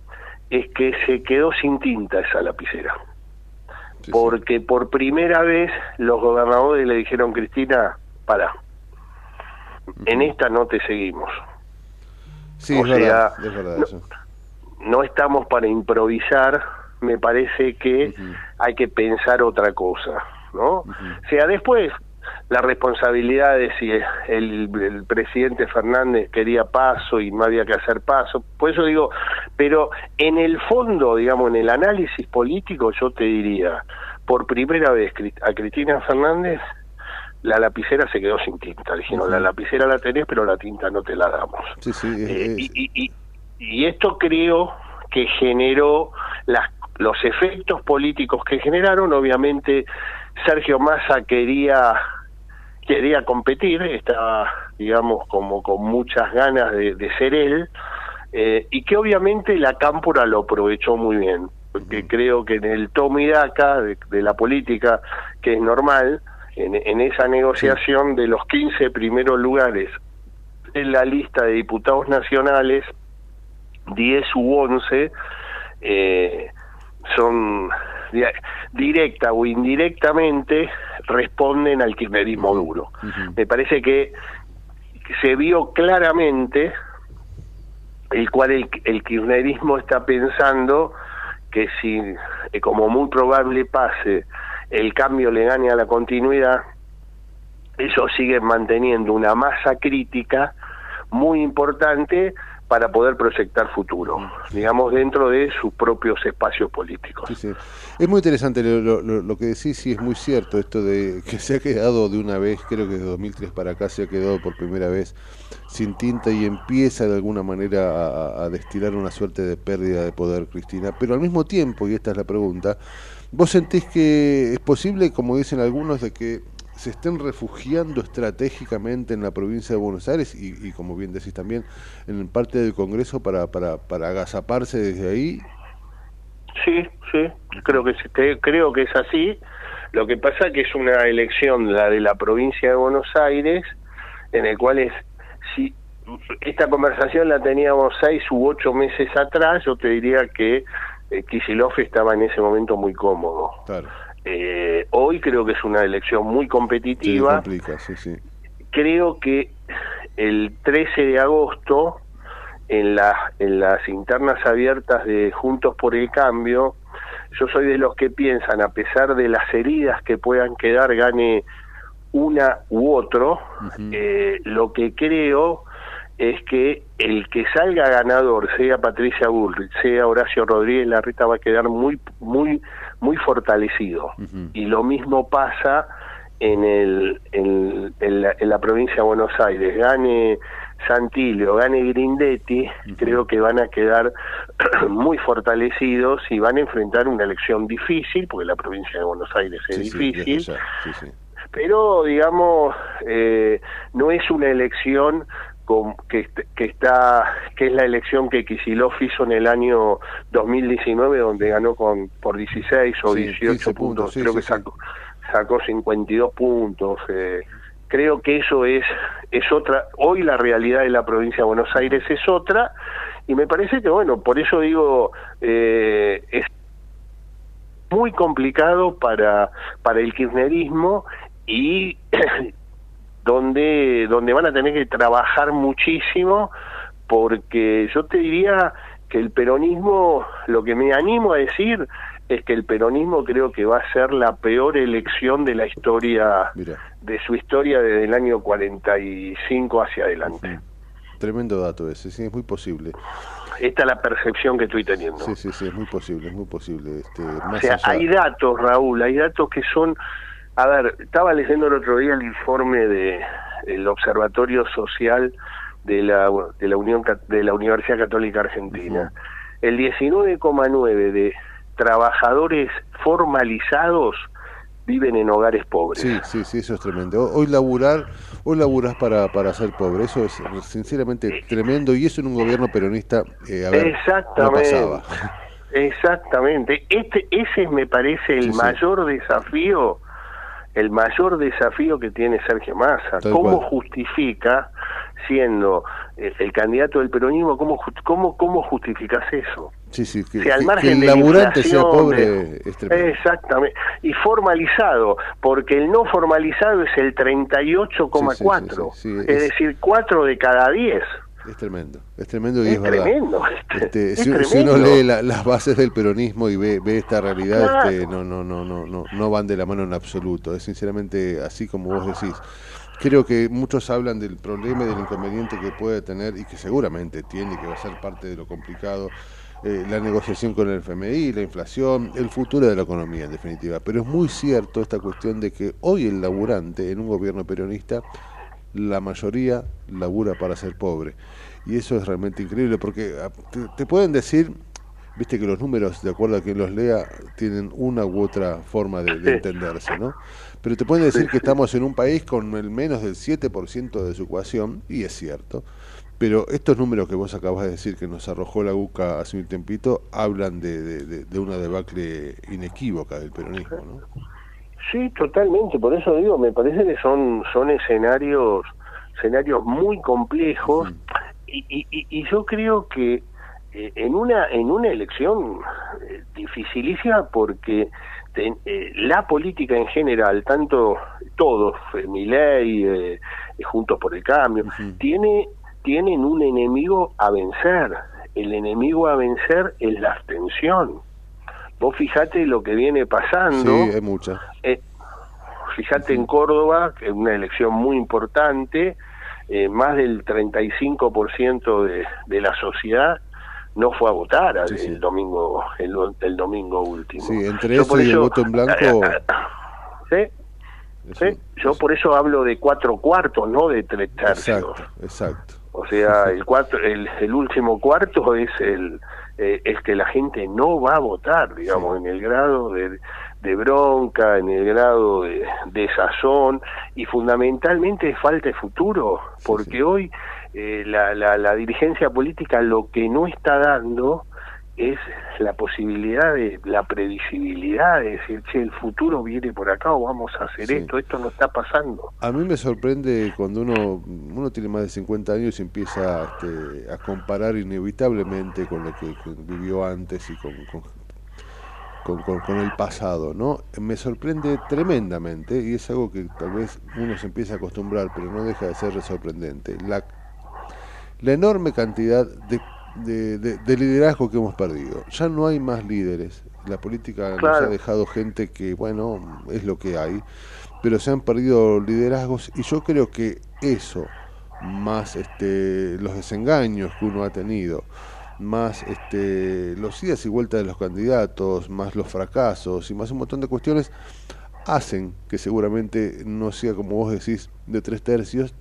es que se quedó sin tinta esa lapicera. Porque por primera vez los gobernadores le dijeron, Cristina, para, en esta no te seguimos. Sí, O es verdad, sea, es verdad no- eso. no estamos para improvisar, me parece que hay que pensar otra cosa, ¿no? O sea, después la responsabilidad de si el, el presidente Fernández quería paso y no había que hacer paso, por eso digo, pero en el fondo, digamos, en el análisis político, yo te diría, por primera vez a Cristina Fernández la lapicera se quedó sin tinta. Dijeron, la lapicera la tenés, pero la tinta no te la damos. Sí, sí, es- Eh, es- y- y- y esto creo que generó las, los efectos políticos que generaron. Obviamente, Sergio Massa quería quería competir, estaba, digamos, como con muchas ganas de, de ser él, eh, y que obviamente la Cámpora lo aprovechó muy bien, porque creo que en el toma y daca de, de la política, que es normal, en, en esa negociación de los 15 primeros lugares en la lista de diputados nacionales, 10 u 11 eh, son di- directa o indirectamente responden al kirchnerismo duro. Me parece que se vio claramente el cual el, el kirchnerismo está pensando que si, eh, como muy probable pase, el cambio le gane a la continuidad, ellos siguen manteniendo una masa crítica muy importante para poder proyectar futuro, digamos, dentro de sus propios espacios políticos. Sí, sí. Es muy interesante lo, lo- lo que decís, sí es muy cierto esto de que se ha quedado de una vez, creo que de 2003 para acá se ha quedado por primera vez sin tinta y empieza de alguna manera a, a destilar una suerte de pérdida de poder, Cristina. Pero al mismo tiempo, y esta es la pregunta, ¿vos sentís que es posible, como dicen algunos, de que se estén refugiando estratégicamente en la provincia de Buenos Aires y, y como bien decís también, en parte del Congreso para, para, para agazaparse desde ahí Sí, sí, creo que, se- creo que es así. Lo que pasa que es una elección, la de la provincia de Buenos Aires, en el cual es, si esta conversación la teníamos seis u ocho meses atrás, yo te diría que eh, Kicillof estaba en ese momento muy cómodo. Claro. Eh, hoy creo que es una elección muy competitiva. complica, sí, sí. creo que el 13 de agosto en, la- en las internas abiertas de Juntos por el Cambio, yo soy de los que piensan, a pesar de las heridas que puedan quedar, gane una u otro, eh, lo que creo es que el que salga ganador, sea Patricia Bullrich, sea Horacio Rodríguez Larreta, va a quedar muy, muy, muy fortalecido. Y lo mismo pasa en, el, en, en la, en la provincia de Buenos Aires. Gane Santillo, gane Grindetti, creo que van a quedar *clears throat* muy fortalecidos y van a enfrentar una elección difícil, porque la provincia de Buenos Aires es Sí, difícil sí, pero digamos eh, no es una elección que, que está que es la elección que Kicillof hizo en el año 2019 donde ganó con por 16 o Sí, 18 15 puntos, puntos, sí, creo sí, que sacó sacó 52 puntos eh, creo que eso es es otra hoy la realidad de la provincia de Buenos Aires es otra y me parece que bueno por eso digo eh, es muy complicado para para el kirchnerismo y *clears throat* donde donde van a tener que trabajar muchísimo porque yo te diría que el peronismo lo que me animo a decir es que el peronismo creo que va a ser la peor elección de la historia de su historia desde el año 45 hacia adelante. Tremendo dato ese, sí, es muy posible. Esta es la percepción que estoy teniendo. Sí, sí, sí, es muy posible, es muy posible. Este, más O sea, allá- hay datos, Raúl, hay datos que son... A ver, estaba leyendo el otro día el informe de el Observatorio Social de la, de la, Unión, de la Universidad Católica Argentina. El 19,9 de trabajadores formalizados viven en hogares pobres. Sí, sí, sí, eso es tremendo. Hoy laburar, hoy laburás para, para ser pobre, eso es sinceramente tremendo y eso en un gobierno peronista, eh, a ver, no Exactamente. pasaba. *laughs* Exactamente. Este, ese me parece el Sí, sí. mayor desafío, el mayor desafío que tiene Sergio Massa. ¿Cómo cual. justifica, siendo el, el candidato del peronismo, cómo, cómo, cómo justificas eso? Sí, sí, que, al margen que el de la laburante sea pobre de-. Exactamente. Y formalizado, porque el no formalizado es el 38,4. Sí, sí, sí, sí, es, es- decir, 4 de cada 10. Es tremendo, es tremendo y es, Es verdad. tremendo, Este, es si, uno lee la- las bases del peronismo y ve, ve esta realidad, Claro. este, no, no, no, no, no, no van de la mano en absoluto. Es sinceramente así como vos decís. Creo que muchos hablan del problema y del inconveniente que puede tener y que seguramente tiene y que va a ser parte de lo complicado eh, la negociación con el FMI, la inflación, el futuro de la economía en definitiva. Pero es muy cierto esta cuestión de que hoy el laburante en un gobierno peronista la mayoría labura para ser pobre. Y eso es realmente increíble porque ah, te, te pueden decir, viste que los números, de acuerdo a quien los lea, tienen una u otra forma de, entenderse, ¿no? Pero te pueden decir que estamos en un país con el menos del 7% de desocupación, y es cierto. Pero estos números que vos acabas de decir que nos arrojó la UCA hace un tiempito, hablan de, de, de- una debacle inequívoca del peronismo, ¿no? Sí, totalmente. Por eso digo, me parece que son son escenarios escenarios muy complejos y- y- y yo creo que eh, en una en una elección eh, dificilísima porque ten- eh, la política en general, tanto todos, Milei, Juntos por el Cambio, tiene tienen un enemigo a vencer. El enemigo a vencer es la abstención. Vos fijate lo que viene pasando. Sí, hay muchas. Fíjate en Córdoba, que es una elección muy importante, eh, más del 35% de, de la sociedad no fue a votar el domingo el, el domingo último. Sí, entre Yo eso y el voto en blanco. *coughs* ¿Sí? ¿Sí? Yo por eso hablo de cuatro cuartos, no de tres tercios. Exacto, exacto. O sea, *laughs* el, cuatro, el, el último cuarto es el eh, es que la gente no va a votar, digamos, en el grado de, de bronca, en el grado de, de sazón y fundamentalmente falta de futuro, porque hoy eh, la, la, la dirigencia política lo que no está dando es la posibilidad de la previsibilidad, de decir, che, el futuro viene por acá o vamos a hacer Sí. esto, esto no está pasando. A mí me sorprende cuando uno, uno tiene más de 50 años y empieza este, a comparar inevitablemente con lo que, que vivió antes y con, con, con- con- con el pasado, ¿no? Me sorprende tremendamente y es algo que tal vez uno se empieza a acostumbrar, pero no deja de ser sorprendente. La, la enorme cantidad de, de, de- de liderazgo que hemos perdido. Ya no hay más líderes. La política nos ha dejado gente que, bueno, es lo que hay, pero se han perdido liderazgos y yo creo que eso, más este, los desengaños que uno ha tenido, más este, los idas y vueltas de los candidatos, más los fracasos y más un montón de cuestiones, hacen que seguramente no sea como vos decís de tres tercios,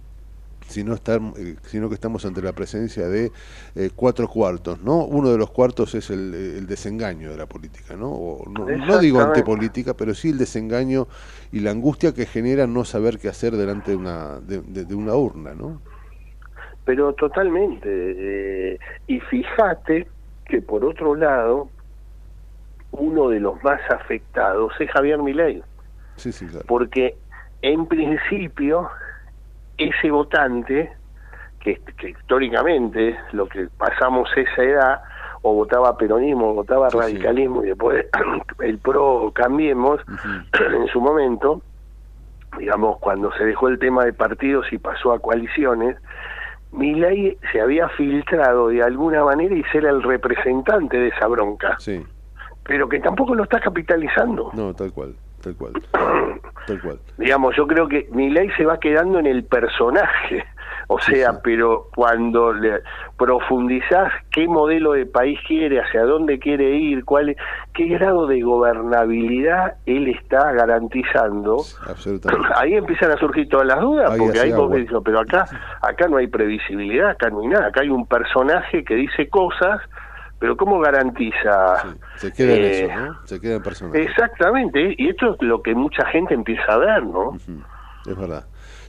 sino, estar, eh, sino que estamos ante la presencia de eh, cuatro cuartos, ¿no? Uno de los cuartos es el, el desengaño de la política, ¿no? O no, no digo antipolítica, pero sí el desengaño y la angustia que genera no saber qué hacer delante de una, de, de- de una urna, ¿no? Pero totalmente. eh, y fíjate que por otro lado, uno de los más afectados es Javier Milei, Sí, sí, claro. porque en principio ese votante, que, que históricamente lo que pasamos esa edad, o votaba peronismo, o votaba Sí, radicalismo y después *coughs* el pro cambiemos, *coughs* en su momento, digamos, cuando se dejó el tema de partidos y pasó a coaliciones, Milei se había filtrado de alguna manera y ser el representante de esa bronca, Sí, pero que tampoco lo está capitalizando. no, tal cual, tal cual, *clears throat* tal cual. Digamos, yo creo que Milei se va quedando en el personaje, o sea, pero cuando le profundizás qué modelo de país quiere, hacia dónde quiere ir, cuál es- qué grado de gobernabilidad él está garantizando, Absolutamente. ahí empiezan a surgir todas las dudas, Ahí porque ahí vos agua. ves, pero acá, acá no hay previsibilidad, acá no hay nada, acá hay un personaje que dice cosas, pero ¿cómo garantiza? Se queda en eh, eso, ¿no? Se queda en personaje. Exactamente, y esto es lo que mucha gente empieza a ver, ¿no? Es verdad.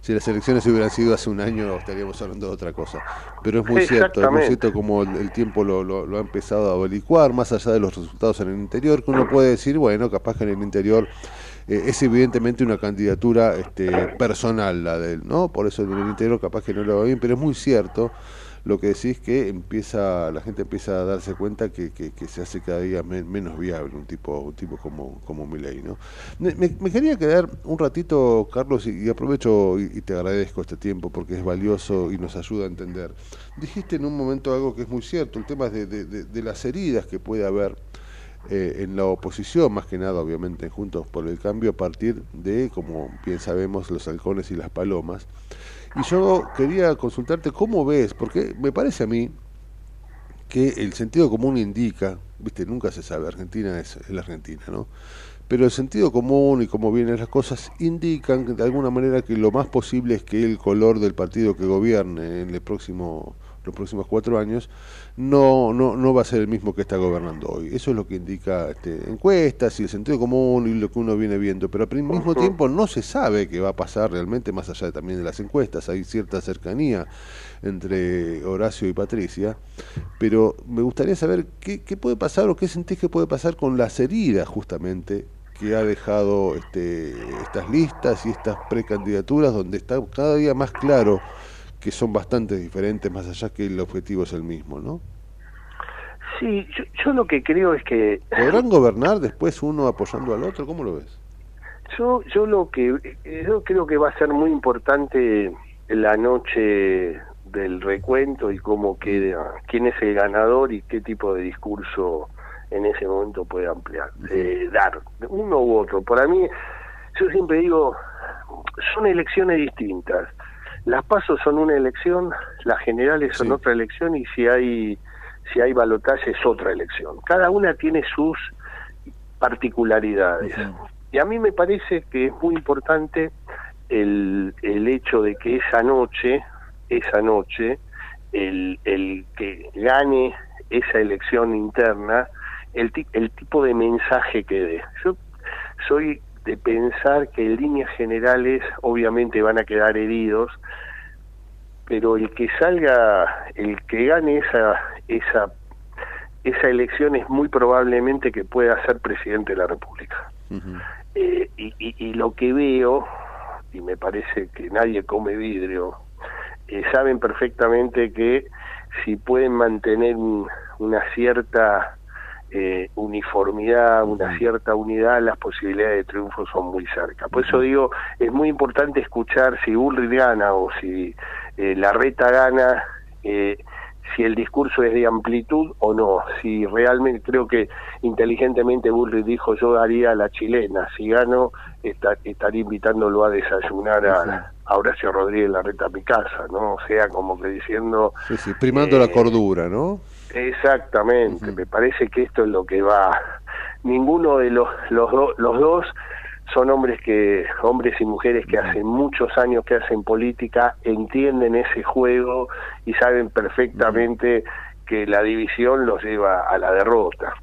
Si las elecciones hubieran sido hace un año, estaríamos hablando de otra cosa. Pero es muy cierto, es muy cierto como el, el tiempo lo, lo- lo ha empezado a averiguar, más allá de los resultados en el interior, que uno puede decir, bueno, capaz que en el interior eh, es evidentemente una candidatura este, personal la de él, ¿no? Por eso en el interior capaz que no lo va bien, pero es muy cierto lo que decís que empieza la gente empieza a darse cuenta que, que- se hace cada día men- menos viable un tipo un tipo como como ¿no? Me, quería quedar un ratito, Carlos, y, aprovecho y, te agradezco este tiempo porque es valioso y nos ayuda a entender. Dijiste en un momento algo que es muy cierto, el tema de, de- las heridas que puede haber eh, en la oposición, más que nada, obviamente, en Juntos por el Cambio, a partir de, como bien sabemos, los halcones y las palomas. Y yo quería consultarte cómo ves, porque me parece a mí que el sentido común indica, viste, nunca se sabe, Argentina es, la Argentina, ¿no? Pero el sentido común y cómo vienen las cosas indican de alguna manera que lo más posible es que el color del partido que gobierne en el próximo, los próximos cuatro años no, no, no va a ser el mismo que está gobernando hoy. Eso es lo que indica este, encuestas y el sentido común y lo que uno viene viendo. Pero al mismo tiempo no se sabe qué va a pasar realmente, más allá también de las encuestas. Hay cierta cercanía entre Horacio y Patricia. Pero me gustaría saber qué, qué puede pasar o qué sentís que puede pasar con las heridas justamente que ha dejado este, estas listas y estas precandidaturas donde está cada día más claro que son bastante diferentes más allá que el objetivo es el mismo, ¿no? Sí, yo, yo lo que creo es que ¿Podrán gobernar después uno apoyando al otro? ¿Cómo lo ves? yo yo lo que yo creo que va a ser muy importante la noche del recuento y cómo queda quién es el ganador y qué tipo de discurso en ese momento puede ampliar eh, dar uno u otro para mí yo siempre digo son elecciones distintas las pasos son una elección, las generales son otra elección y si hay si hay balotaje es otra elección. Cada una tiene sus particularidades. Y a mí me parece que es muy importante el, el hecho de que esa noche, esa noche, el, el que gane esa elección interna, el, el tipo de mensaje que dé. Yo soy de pensar que en líneas generales obviamente van a quedar heridos, pero el que salga, el que gane esa, esa, esa elección es muy probablemente que pueda ser presidente de la República. Eh, y, y- y lo que veo, y me parece que nadie come vidrio, eh, saben perfectamente que si pueden mantener un- una cierta eh, uniformidad, una cierta unidad, las posibilidades de triunfo son muy cerca. Por eso digo, es muy importante escuchar si Bullrich gana o si eh, la reta gana, eh, si el discurso es de amplitud o no. Si realmente, creo que inteligentemente Bullrich dijo, yo haría la chilena, si gano, esta- estaría invitándolo a desayunar a, a Horacio Rodríguez Larreta a mi casa, ¿no? O sea, como que diciendo... Sí, sí, primando la cordura, ¿no? Exactamente, me parece que esto es lo que va. Ninguno de los los, do- los dos son hombres que hombres y mujeres que hace muchos años que hacen política, entienden ese juego y saben perfectamente que la división los lleva a la derrota.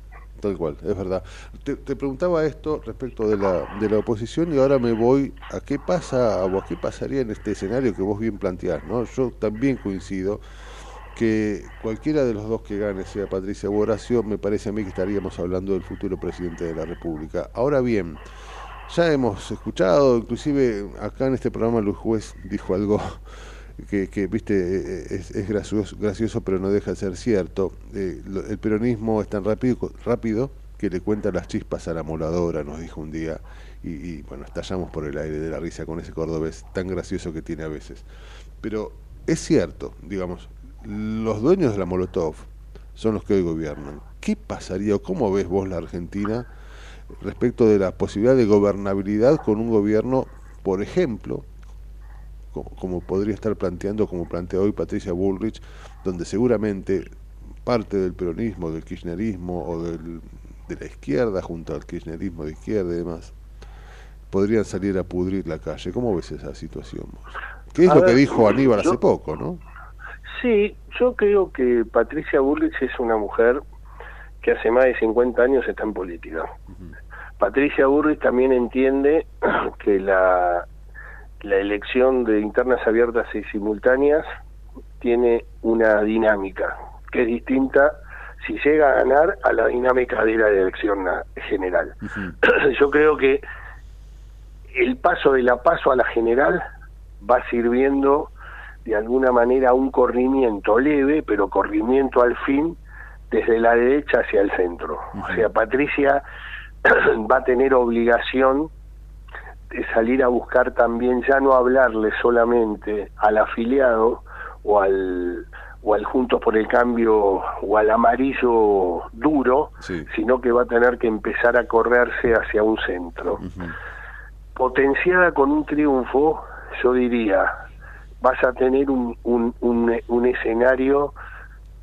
Tal cual, es verdad. Te, te preguntaba esto respecto de la, de la oposición y ahora me voy a qué pasa o a qué pasaría en este escenario que vos bien planteás, ¿no? Yo también coincido que cualquiera de los dos que gane, sea Patricia o Horacio, me parece a mí que estaríamos hablando del futuro presidente de la República. Ahora bien, ya hemos escuchado, inclusive acá en este programa Luis Juez dijo algo *laughs* que, que, viste, es, gracioso, gracioso, pero no deja de ser cierto. Eh, el peronismo es tan rápido, rápido que le cuenta las chispas a la moladora, nos dijo un día. Y, y, bueno, estallamos por el aire de la risa con ese cordobés tan gracioso que tiene a veces. Pero es cierto, digamos, los dueños de la Molotov son los que hoy gobiernan. ¿Qué pasaría o cómo ves vos la Argentina respecto de la posibilidad de gobernabilidad con un gobierno, por ejemplo, co- como podría estar planteando, como plantea hoy Patricia Bullrich, donde seguramente parte del peronismo, del kirchnerismo o del, de la izquierda junto al kirchnerismo de izquierda y demás, podrían salir a pudrir la calle. ¿Cómo ves esa situación? vos? ¿Qué es A lo que dijo Aníbal yo- hace poco, no? Sí, yo creo que Patricia Bullrich es una mujer que hace más de 50 años está en política. Patricia Bullrich también entiende *clears throat* que la, la elección de internas abiertas y simultáneas tiene una dinámica que es distinta si llega a ganar a la dinámica de la elección general. *clears throat* Yo creo que el paso de la paso a la general va sirviendo de alguna manera un corrimiento leve, pero corrimiento al fin desde la derecha hacia el centro. O sea, Patricia *clears throat* va a tener obligación de salir a buscar también, ya no hablarle solamente al afiliado o al, o al Juntos por el Cambio o al amarillo duro, sino que va a tener que empezar a correrse hacia un centro. Potenciada con un triunfo, yo diría, vas a tener un, un, un, un escenario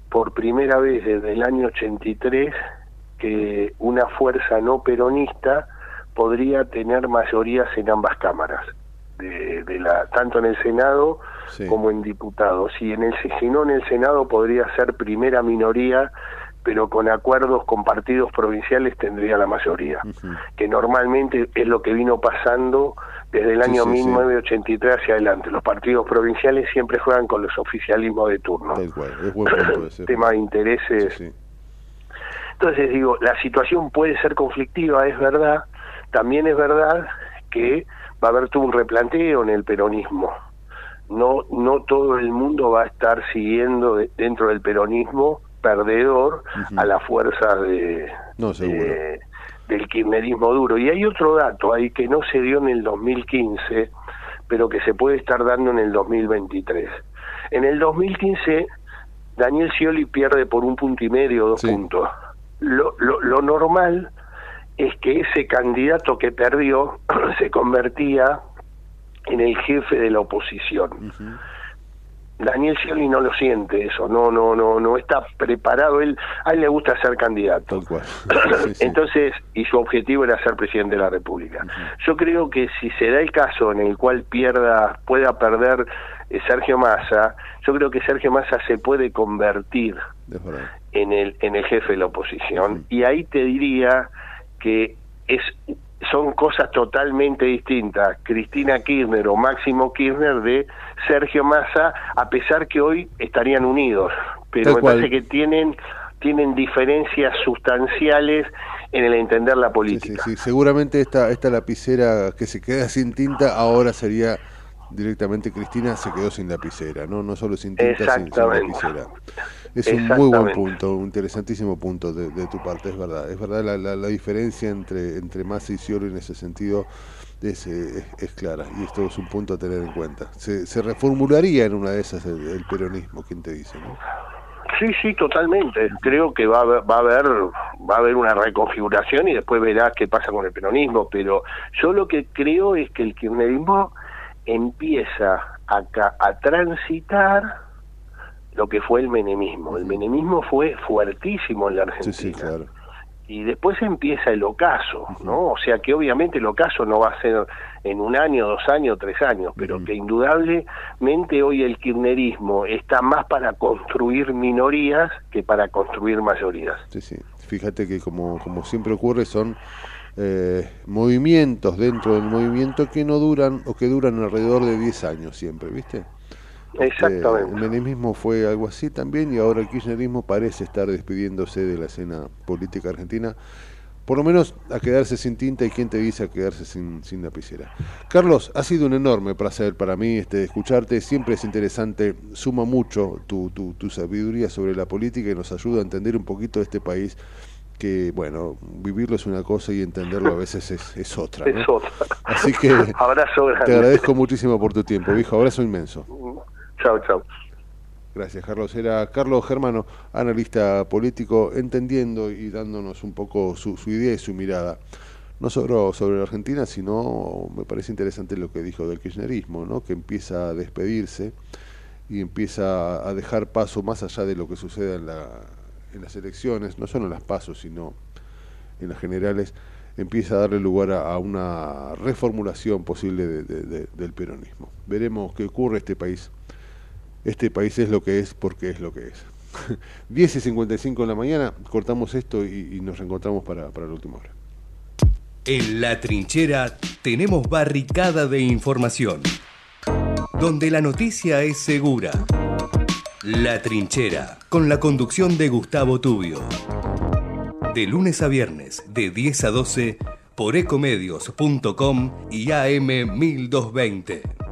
por primera vez desde el año 83 que una fuerza no peronista podría tener mayorías en ambas cámaras, de, de la, tanto en el Senado como en diputados. Y en el, si no en el Senado podría ser primera minoría, pero con acuerdos con partidos provinciales tendría la mayoría, que normalmente es lo que vino pasando desde el año sí, sí. 1983 hacia adelante. Los partidos provinciales siempre juegan con los oficialismos de turno. Tal cual, es buen punto *clears throat* ese. tema de intereses. Entonces digo, la situación puede ser conflictiva, es verdad. También es verdad que va a haber todo un replanteo en el peronismo. No, no todo el mundo va a estar siguiendo de- dentro del peronismo perdedor a la fuerza de, No, seguro. de- del kirchnerismo duro. Y hay otro dato ahí que no se dio en el 2015, pero que se puede estar dando en el 2023. En el 2015, Daniel Scioli pierde por un punto y medio, dos puntos. Lo, lo, lo normal es que ese candidato que perdió *clears throat* se convertía en el jefe de la oposición. Daniel Scioli no lo siente eso, no, no, no, no está preparado. Él, a él le gusta ser candidato. *clears throat* Entonces, y su objetivo era ser presidente de la República. Yo creo que si se da el caso en el cual pierda, pueda perder eh, Sergio Massa, yo creo que Sergio Massa se puede convertir en el en el jefe de la oposición. Y ahí te diría que es son cosas totalmente distintas. Cristina Kirchner o Máximo Kirchner de Sergio Massa a pesar que hoy estarían unidos pero me parece que tienen tienen diferencias sustanciales en el entender la Sí, política. sí, seguramente esta, esta lapicera que se queda sin tinta ahora sería directamente Cristina se quedó sin lapicera, no no solo sin tinta, sin, sin lapicera. Es un muy buen punto, un interesantísimo punto de, de tu parte, es verdad. Es verdad la, la, la diferencia entre, entre Massa y Scioli en ese sentido es, eh, es, es clara y esto es un punto a tener en cuenta. Se, se reformularía en una de esas el, el peronismo, ¿quién te dice? No? Sí, sí, totalmente. Creo que va va a haber va a haber una reconfiguración y después verás qué pasa con el peronismo. Pero yo lo que creo es que el kirchnerismo empieza a, a transitar lo que fue el menemismo. El menemismo fue fuertísimo en la Argentina. Sí, sí, claro. Y después empieza el ocaso, ¿no? O sea que obviamente el ocaso no va a ser en un año, dos años, tres años, pero que indudablemente hoy el kirchnerismo está más para construir minorías que para construir mayorías. Sí, sí. Fíjate que como, como siempre ocurre son eh, movimientos dentro del movimiento que no duran o que duran alrededor de 10 años siempre, ¿viste? Este, Exactamente. el menemismo fue algo así también y ahora el kirchnerismo parece estar despidiéndose de la escena política argentina, por lo menos a quedarse sin tinta y quién te dice a quedarse sin, sin lapicera. Carlos, ha sido un enorme placer para mí este, escucharte, siempre es interesante, suma mucho tu, tu, tu sabiduría sobre la política y nos ayuda a entender un poquito este país que, bueno, vivirlo es una cosa y entenderlo a veces es, es otra. ¿no? Es otra. Así que *laughs* Abrazo grande. te agradezco muchísimo por tu tiempo, viejo, abrazo inmenso. Chao, chao. Gracias, Carlos. Era Carlos Germano, analista político, entendiendo y dándonos un poco su, idea y su mirada. No solo sobre la Argentina, sino me parece interesante lo que dijo del kirchnerismo, ¿no? que empieza a despedirse y empieza a dejar paso más allá de lo que suceda en, la, en las elecciones, no solo en las pasos, sino en las generales, empieza a darle lugar a, una reformulación posible de- del peronismo. Veremos qué ocurre este país. Este país es lo que es porque es lo que es. *laughs* 10 y 55 de la mañana, cortamos esto y, nos reencontramos para, para la última hora. En la trinchera tenemos barricada de información, donde la noticia es segura. La trinchera, con la conducción de Gustavo Tubio. De lunes a viernes, de 10 a 12, por ecomedios.com y AM 1220.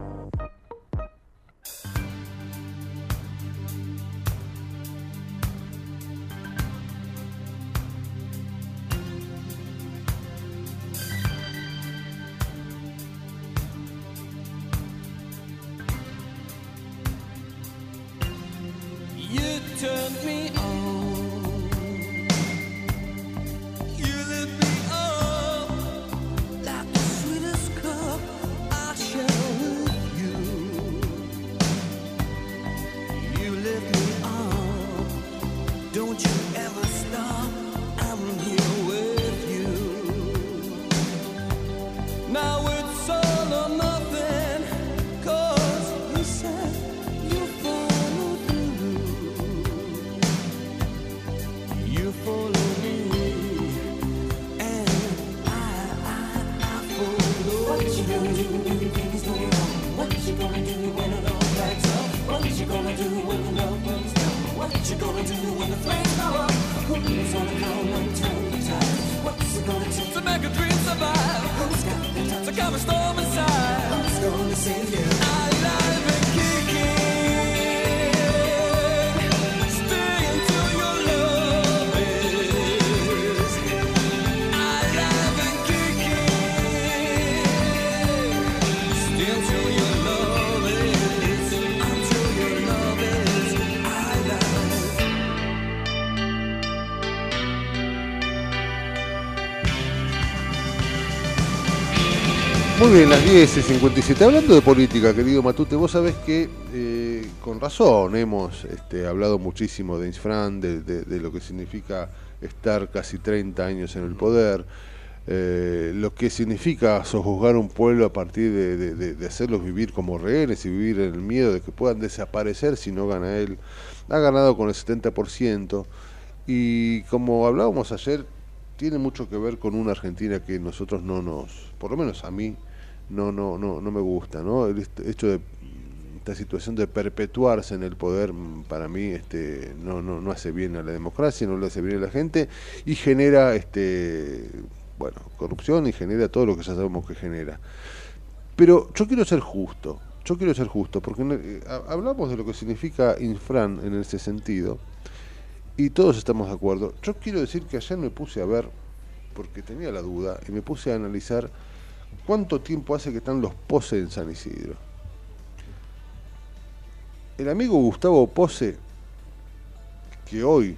Muy bien, las 10 y 57. Hablando de política, querido Matute, vos sabés que eh, con razón hemos este, hablado muchísimo de Insfran, de, de- de lo que significa estar casi 30 años en el poder, eh, lo que significa sojuzgar un pueblo a partir de, de- hacerlos vivir como rehenes y vivir en el miedo de que puedan desaparecer si no gana él. Ha ganado con el 70%. Y como hablábamos ayer, tiene mucho que ver con una Argentina que nosotros no nos, por lo menos a mí, no, no, no, no me gusta, ¿no? El hecho de esta situación de perpetuarse en el poder mm, para mí este no, no, no hace bien a la democracia, no le hace bien a la gente y genera este bueno, corrupción y genera todo lo que ya sabemos que genera. Pero yo quiero ser justo, yo quiero ser justo, porque eh, ha- hablamos de lo que significa infran en ese sentido, y todos estamos de acuerdo. Yo quiero decir que ayer me puse a ver, porque tenía la duda, y me puse a analizar cuánto tiempo hace que están los Pose en San Isidro. El amigo Gustavo Pose, que hoy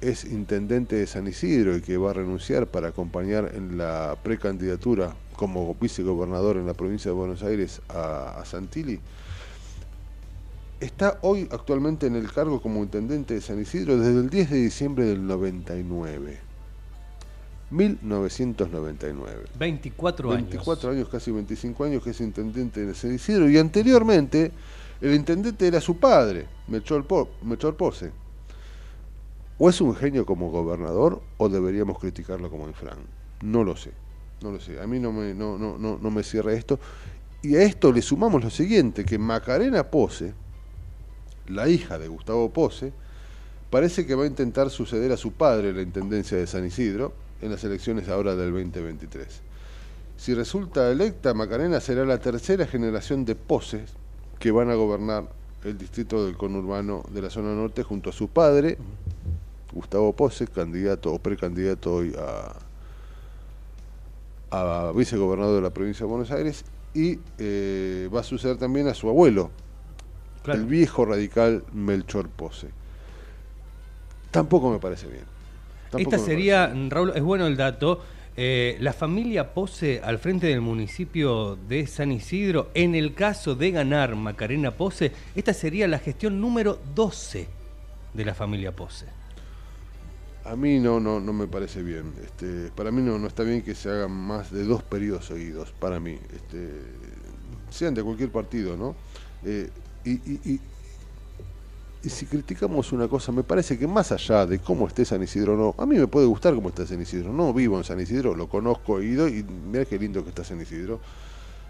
es intendente de San Isidro y que va a renunciar para acompañar en la precandidatura como vicegobernador en la provincia de Buenos Aires a, a Santilli, está hoy actualmente en el cargo como intendente de San Isidro desde el 10 de diciembre del 99. 1999. 24 años. 24 años, casi 25 años que es intendente de San Isidro y anteriormente el intendente era su padre, Melchor, Po- Melchor Pose. O es un genio como gobernador o deberíamos criticarlo como infran. No lo sé, no lo sé. A mí no me, no, no, no, no me cierra esto. Y a esto le sumamos lo siguiente, que Macarena Pose, la hija de Gustavo Pose, parece que va a intentar suceder a su padre en la intendencia de San Isidro en las elecciones ahora del 2023. Si resulta electa, Macarena será la tercera generación de Poses que van a gobernar el distrito del conurbano de la zona norte junto a su padre, Gustavo Pose, candidato o precandidato hoy a, a vicegobernador de la provincia de Buenos Aires, y eh, va a suceder también a su abuelo, el viejo radical Melchor Pose. Tampoco me parece bien. Tampoco Esta sería, Raúl, es bueno el dato, eh, la familia Pose al frente del municipio de San Isidro, en el caso de ganar Macarena Pose, esta sería la gestión número 12 de la familia Pose. A mí no, no, no me parece bien. Este, para mí no, no está bien que se hagan más de dos periodos seguidos, para mí. Este, sean de cualquier partido, ¿no? Eh, y, y- y- y si criticamos una cosa, me parece que más allá de cómo esté San Isidro no, a mí me puede gustar cómo está San Isidro. No vivo en San Isidro, lo conozco, he ido y mira qué lindo que está San Isidro.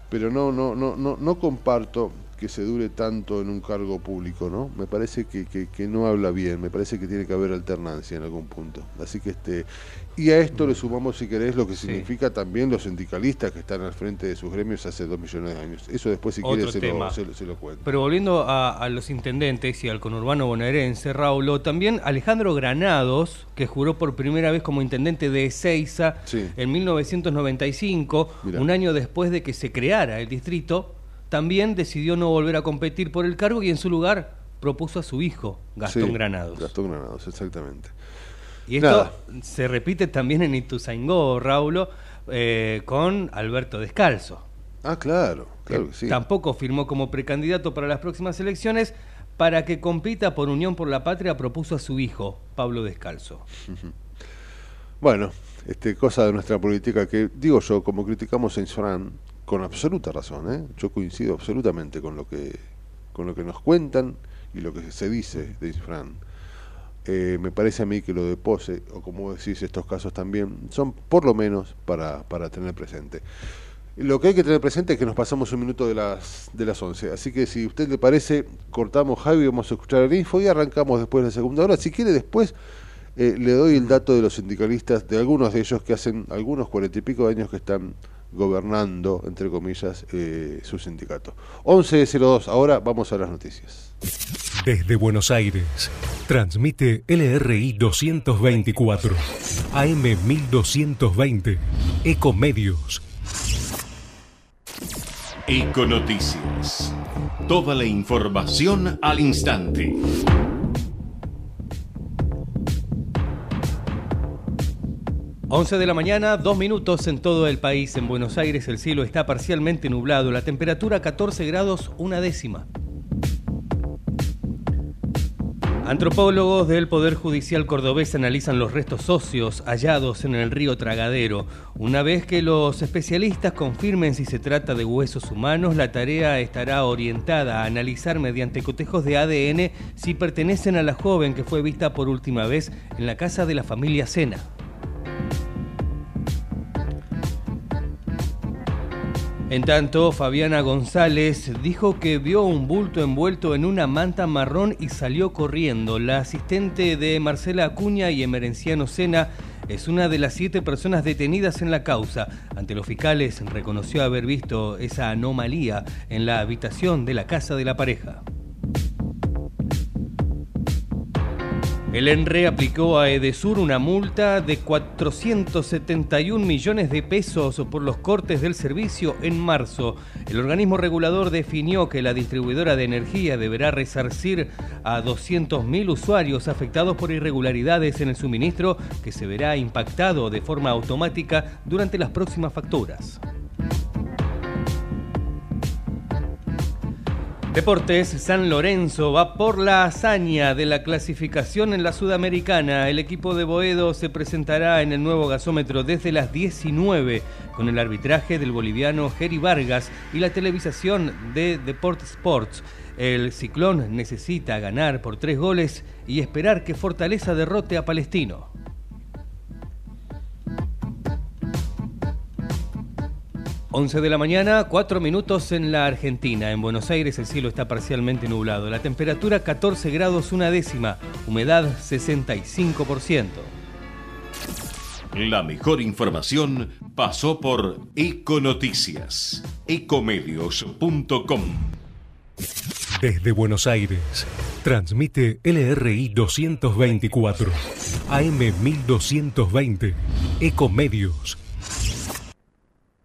Pero no, no, no, no, no comparto que se dure tanto en un cargo público, ¿no? Me parece que- que no habla bien, me parece que tiene que haber alternancia en algún punto. Así que este, y a esto le sumamos, si querés, lo que significa también los sindicalistas que están al frente de sus gremios hace dos millones de años. Eso después, si quieres, se lo, se, lo- se lo cuento. Pero volviendo a, a los intendentes y al conurbano bonaerense, Raulo, también Alejandro Granados, que juró por primera vez como intendente de Ezeiza en 1995, Mirá. un año después de que se creara el distrito, también decidió no volver a competir por el cargo y en su lugar propuso a su hijo, Gastón Sí, Granados. Gastón Granados, exactamente. Y esto Nada. se repite también en Ituzaingó, Raulo, eh, con Alberto Descalzo. Ah, claro, claro que sí. Tampoco firmó como precandidato para las próximas elecciones. Para que compita por Unión por la Patria, propuso a su hijo, Pablo Descalzo. Bueno, este, cosa de nuestra política que, digo yo, como criticamos a Insfran, con absoluta razón, ¿eh? yo coincido absolutamente con lo que con lo que nos cuentan y lo que se dice de Insfran. Eh, me parece a mí que lo de Pose, o como decís estos casos también, son por lo menos para, para tener presente. Lo que hay que tener presente es que nos pasamos un minuto de las, de las 11. Así que si a usted le parece, cortamos Javi, vamos a escuchar el info y arrancamos después de la segunda hora. Si quiere después, eh, le doy el dato de los sindicalistas, de algunos de ellos que hacen algunos cuarenta y pico de años que están gobernando, entre comillas, eh, su sindicato. 11.02, ahora vamos a las noticias. Desde Buenos Aires, transmite LRI 224, AM 1220, Ecomedios. Econoticias. Toda la información al instante. 11 de la mañana, dos minutos en todo el país. En Buenos Aires el cielo está parcialmente nublado. La temperatura 14 grados, una décima. Antropólogos del Poder Judicial cordobés analizan los restos óseos hallados en el río Tragadero. Una vez que los especialistas confirmen si se trata de huesos humanos, la tarea estará orientada a analizar mediante cotejos de ADN si pertenecen a la joven que fue vista por última vez en la casa de la familia Sena. En tanto, Fabiana González dijo que vio un bulto envuelto en una manta marrón y salió corriendo. La asistente de Marcela Acuña y Emerenciano Sena es una de las siete personas detenidas en la causa. Ante los fiscales reconoció haber visto esa anomalía en la habitación de la casa de la pareja. El ENRE aplicó a Edesur una multa de 471 millones de pesos por los cortes del servicio en marzo. El organismo regulador definió que la distribuidora de energía deberá resarcir a 200.000 usuarios afectados por irregularidades en el suministro que se verá impactado de forma automática durante las próximas facturas. Deportes, San Lorenzo va por la hazaña de la clasificación en la Sudamericana. El equipo de Boedo se presentará en el nuevo gasómetro desde las 19 con el arbitraje del boliviano Jerry Vargas y la televisación de Deport Sports. El ciclón necesita ganar por tres goles y esperar que Fortaleza derrote a Palestino. 11 de la mañana, 4 minutos en la Argentina. En Buenos Aires el cielo está parcialmente nublado. La temperatura 14 grados una décima, humedad 65%. La mejor información pasó por Econoticias, ecomedios.com. Desde Buenos Aires, transmite LRI 224, AM 1220, Ecomedios.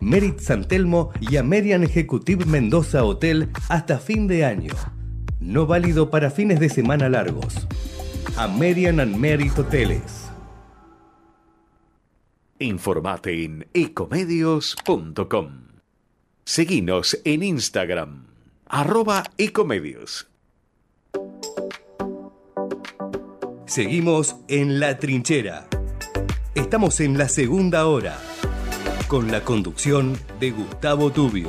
Merit San Telmo y Amerian Executive Mendoza Hotel hasta fin de año. No válido para fines de semana largos. American and Merit Hoteles. Informate en ecomedios.com. Seguinos en Instagram, arroba ecomedios. Seguimos en La Trinchera. Estamos en la segunda hora, con la conducción de Gustavo Tubio.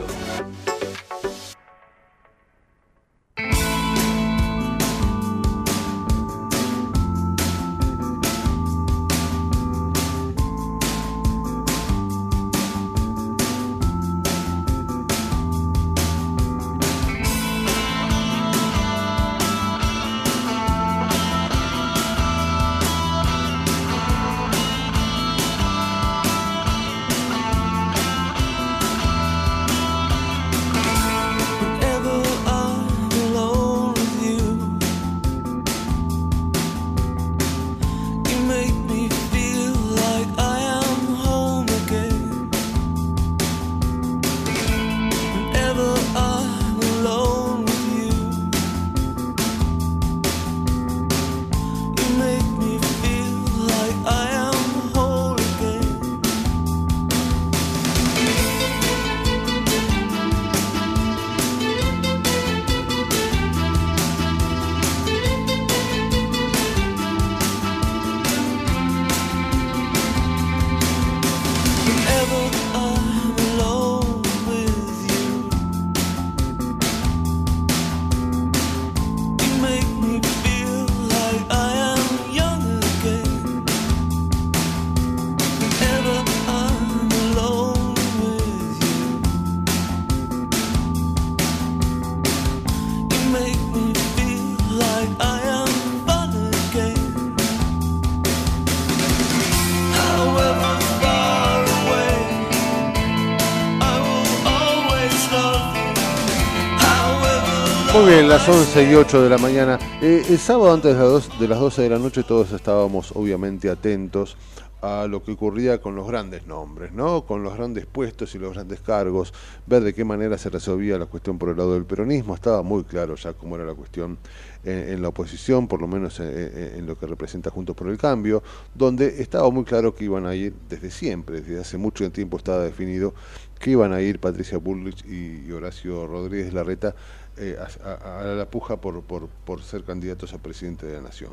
Las 11 y 8 de la mañana. Eh, el sábado antes de las, dos- de las 12 de la noche todos estábamos obviamente atentos a lo que ocurría con los grandes nombres, ¿no? Con los grandes puestos y los grandes cargos, ver de qué manera se resolvía la cuestión por el lado del peronismo. Estaba muy claro ya cómo era la cuestión en, en la oposición, por lo menos en, en- en lo que representa Juntos por el Cambio, donde estaba muy claro que iban a ir desde siempre, desde hace mucho tiempo estaba definido que iban a ir Patricia Bullrich y Horacio Rodríguez Larreta eh, a, a- la puja por, por, por ser candidatos a presidente de la Nación.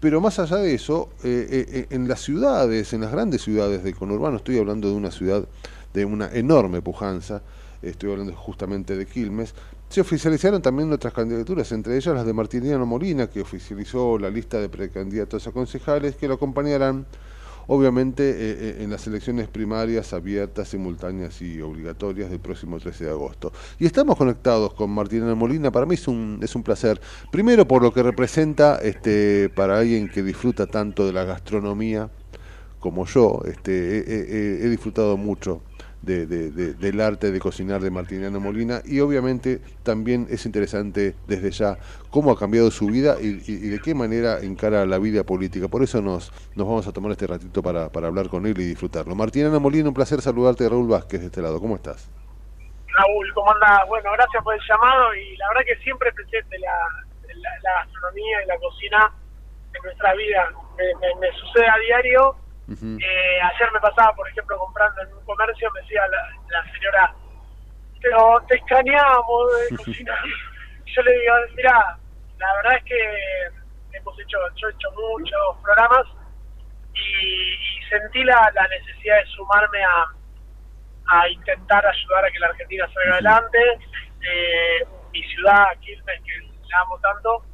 Pero más allá de eso, eh, eh, en las ciudades, en las grandes ciudades del conurbano, estoy hablando de una ciudad de una enorme pujanza, estoy hablando justamente de Quilmes, se oficializaron también otras candidaturas, entre ellas las de Martiniano Molina, que oficializó la lista de precandidatos a concejales que lo acompañarán obviamente eh, eh, en las elecciones primarias abiertas, simultáneas y obligatorias del próximo 13 de agosto. Y estamos conectados con Martina Molina, para mí es un, es un placer, primero por lo que representa este, para alguien que disfruta tanto de la gastronomía como yo, este, he, disfrutado mucho de- de- de- del arte de cocinar de Martiniano Molina y obviamente también es interesante desde ya cómo ha cambiado su vida y, de qué manera encara la vida política. Por eso nos, nos vamos a tomar este ratito para, para hablar con él y disfrutarlo. Martiniano Molina, un placer saludarte, Raúl Vázquez de este lado. ¿Cómo estás? Raúl, ¿cómo andás? Bueno, gracias por el llamado y la verdad que siempre presente la, la, la gastronomía y la cocina en nuestra vida. Me, me- me sucede a diario. Eh, ayer me pasaba, por ejemplo, comprando en un comercio, me decía la, la señora, pero te extrañamos de *laughs* cocinar. Y yo le digo, mira, la verdad es que hemos hecho, yo he hecho muchos programas y, y sentí la, la necesidad de sumarme a, a intentar ayudar a que la Argentina salga adelante. Eh, mi ciudad, Quilmes, que la amo tanto.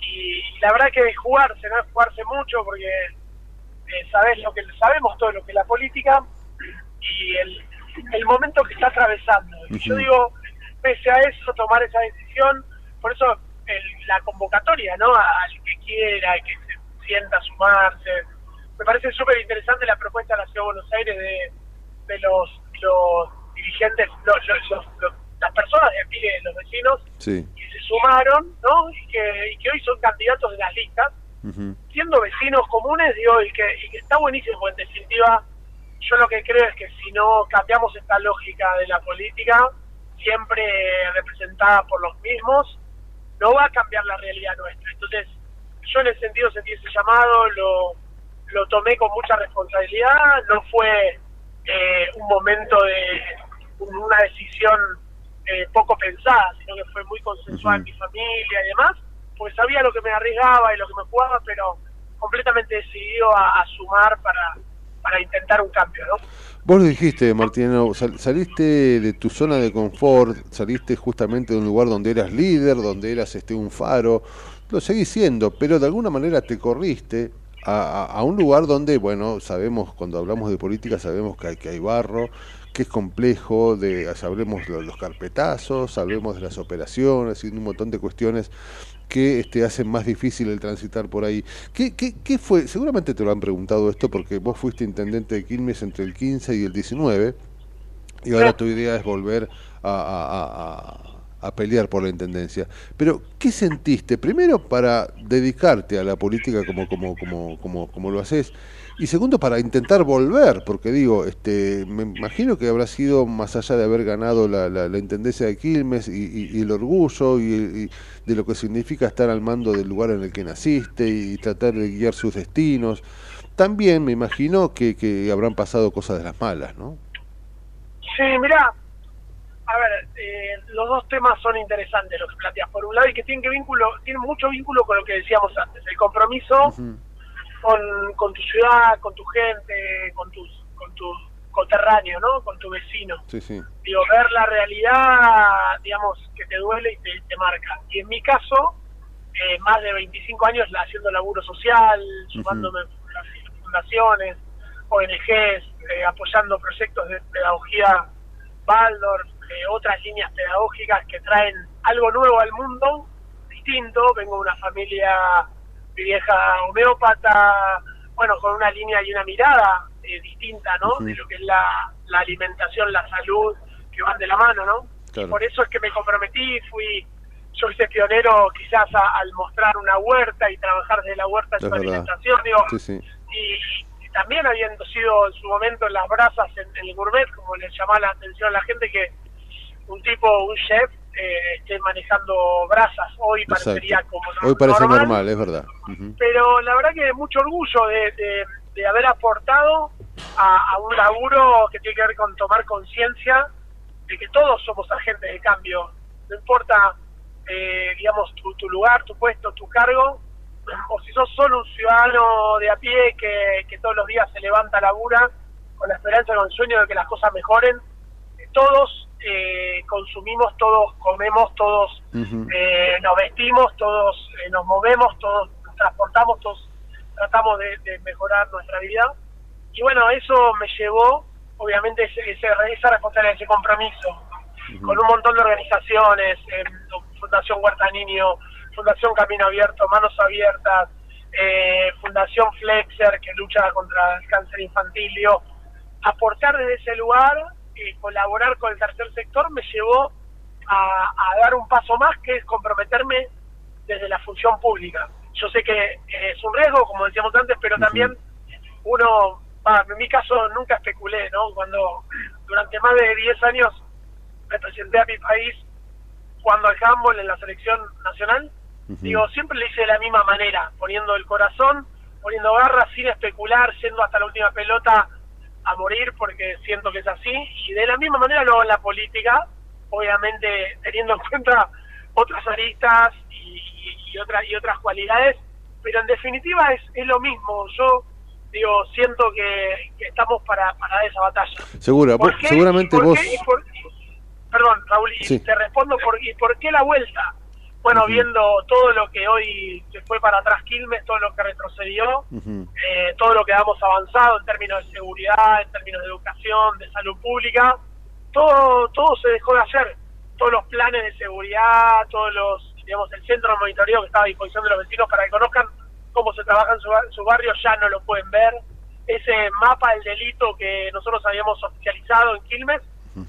Y, y la verdad que es jugarse, ¿no? Es jugarse mucho porque eh, sabes lo que sabemos todo lo que es la política y el, el momento que está atravesando. Y yo digo, pese a eso, tomar esa decisión, por eso el- la convocatoria, ¿no? Al que quiera, al que se sienta a sumarse. Me parece súper interesante la propuesta de la Ciudad de Buenos Aires de, de los, los dirigentes, los- los- los- los- las personas de aquí, los vecinos, Sí. que se sumaron, ¿no? Y que, y que hoy son candidatos de las listas siendo vecinos comunes, digo, y que, y que está buenísimo, en definitiva, yo lo que creo es que si no cambiamos esta lógica de la política, siempre representada por los mismos, no va a cambiar la realidad nuestra. Entonces, yo en ese sentido sentí ese llamado, lo, lo tomé con mucha responsabilidad, no fue eh, un momento de un- una decisión eh, poco pensada, sino que fue muy consensuada en mi familia y demás, pues sabía lo que me arriesgaba y lo que me jugaba, pero completamente decidido a, sumar para, para intentar un cambio, ¿no? Vos lo dijiste, Martino, sal- saliste de tu zona de confort, saliste justamente de un lugar donde eras líder, donde eras este un faro, lo seguís siendo, pero de alguna manera te corriste a, a- a un lugar donde, bueno, sabemos, cuando hablamos de política, sabemos que hay, que hay barro, que es complejo, de, sabremos lo- los carpetazos, sabemos de las operaciones y un montón de cuestiones que este, hacen más difícil el transitar por ahí. ¿Qué, qué, qué fue? Seguramente te lo han preguntado esto porque vos fuiste intendente de Quilmes entre el 15 y el 19 y ahora tu idea es volver a, a- a- a- a pelear por la intendencia. Pero, ¿qué sentiste? Primero, para dedicarte a la política como, como, como, como, como lo haces. Y segundo, para intentar volver, porque digo, este, me imagino que habrá sido más allá de haber ganado la, la, la intendencia de Quilmes y, y- y el orgullo y, y de lo que significa estar al mando del lugar en el que naciste y tratar de guiar sus destinos. También me imagino que, que habrán pasado cosas de las malas, ¿no? Sí, mira, a ver, eh, los dos temas son interesantes los que planteas. Por un lado, y que tienen que vínculo, tienen mucho vínculo con lo que decíamos antes, el compromiso con, con tu ciudad, con tu gente, con tus, con tus coterráneos, ¿no? Con tu vecino. Sí, sí. Digo, ver la realidad, digamos, que te duele y te, te marca. Y en mi caso, eh, más de 25 años haciendo laburo social, sumándome a fundaciones, ONGs, eh, apoyando proyectos de pedagogía Waldorf, eh, otras líneas pedagógicas que traen algo nuevo al mundo, distinto. Vengo de una familia, mi vieja homeópata, bueno, con una línea y una mirada eh, distinta, ¿no? De lo que es la, la alimentación, la salud, que van de la mano, ¿no? Claro. Por eso es que me comprometí, fui yo hice pionero quizás a- al mostrar una huerta y trabajar desde la huerta en su alimentación, digo, Sí, sí. y, y también habiendo sido en su momento en las brasas en, en el gourmet, como le llamaba la atención a la gente que un tipo, un chef, eh, esté manejando brasas, hoy parecería Exacto. como no- Hoy parece normal, es verdad. Pero la verdad que mucho orgullo de, de- de haber aportado a, a un laburo que tiene que ver con tomar conciencia de que todos somos agentes de cambio, no importa, eh, digamos, tu, tu lugar, tu puesto, tu cargo, o si sos solo un ciudadano de a pie que, que todos los días se levanta a labura con la esperanza, con el sueño de que las cosas mejoren, eh, todos eh, consumimos, todos comemos, todos eh, nos vestimos, todos eh, nos movemos, todos nos transportamos, todos tratamos de, de mejorar nuestra vida. Y bueno, eso me llevó, obviamente, ese, ese- esa responsabilidad, ese compromiso, con un montón de organizaciones, eh, Fundación Huerta Niño, Fundación Camino Abierto, Manos Abiertas, eh, Fundación Flexer, que lucha contra el cáncer infantil, digo, aportar desde ese lugar, eh, colaborar con el tercer sector, me llevó a, a dar un paso más, que es comprometerme desde la función pública. Yo sé que eh, es un riesgo, como decíamos antes, pero también uno, va, en mi caso nunca especulé, ¿no? Cuando durante más de 10 años representé a mi país jugando al handball en la selección nacional, digo, siempre le hice de la misma manera, poniendo el corazón, poniendo garras, sin especular, yendo hasta la última pelota a morir, porque siento que es así, y de la misma manera lo hago en la política, obviamente teniendo en cuenta otras aristas y, y, y otras y otras cualidades, pero en definitiva es, es lo mismo. Yo digo, siento que, que estamos para, para esa batalla. Segura, ¿Por vos- qué? seguramente ¿Y por vos... perdón, Raúl, y Sí. te respondo por, ¿y por qué la vuelta? Bueno, viendo todo lo que hoy se fue para atrás Quilmes, todo lo que retrocedió, eh, todo lo que hemos avanzado en términos de seguridad, en términos de educación, de salud pública, todo todo se dejó de hacer. Todos los planes de seguridad, todos los, digamos, el centro de monitoreo que estaba a disposición de los vecinos para que conozcan cómo se trabaja en su, su barrio, ya no lo pueden ver. Ese mapa del delito que nosotros habíamos oficializado en Quilmes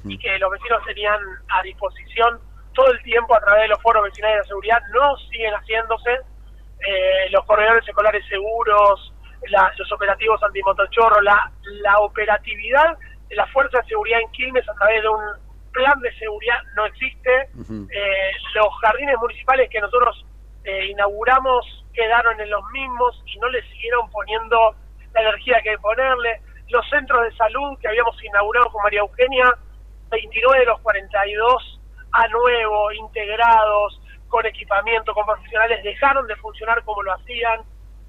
y que los vecinos tenían a disposición todo el tiempo a través de los foros vecinales de seguridad no siguen haciéndose. Eh, los corredores escolares seguros, la- los operativos antimotochorro, la, la operatividad de la Fuerza de Seguridad en Quilmes a través de un plan de seguridad no existe. Eh, los jardines municipales que nosotros eh, inauguramos quedaron en los mismos y no le siguieron poniendo la energía que hay que ponerle. Los centros de salud que habíamos inaugurado con María Eugenia, 29 de los 42 a nuevo, integrados, con equipamiento, con profesionales, dejaron de funcionar como lo hacían.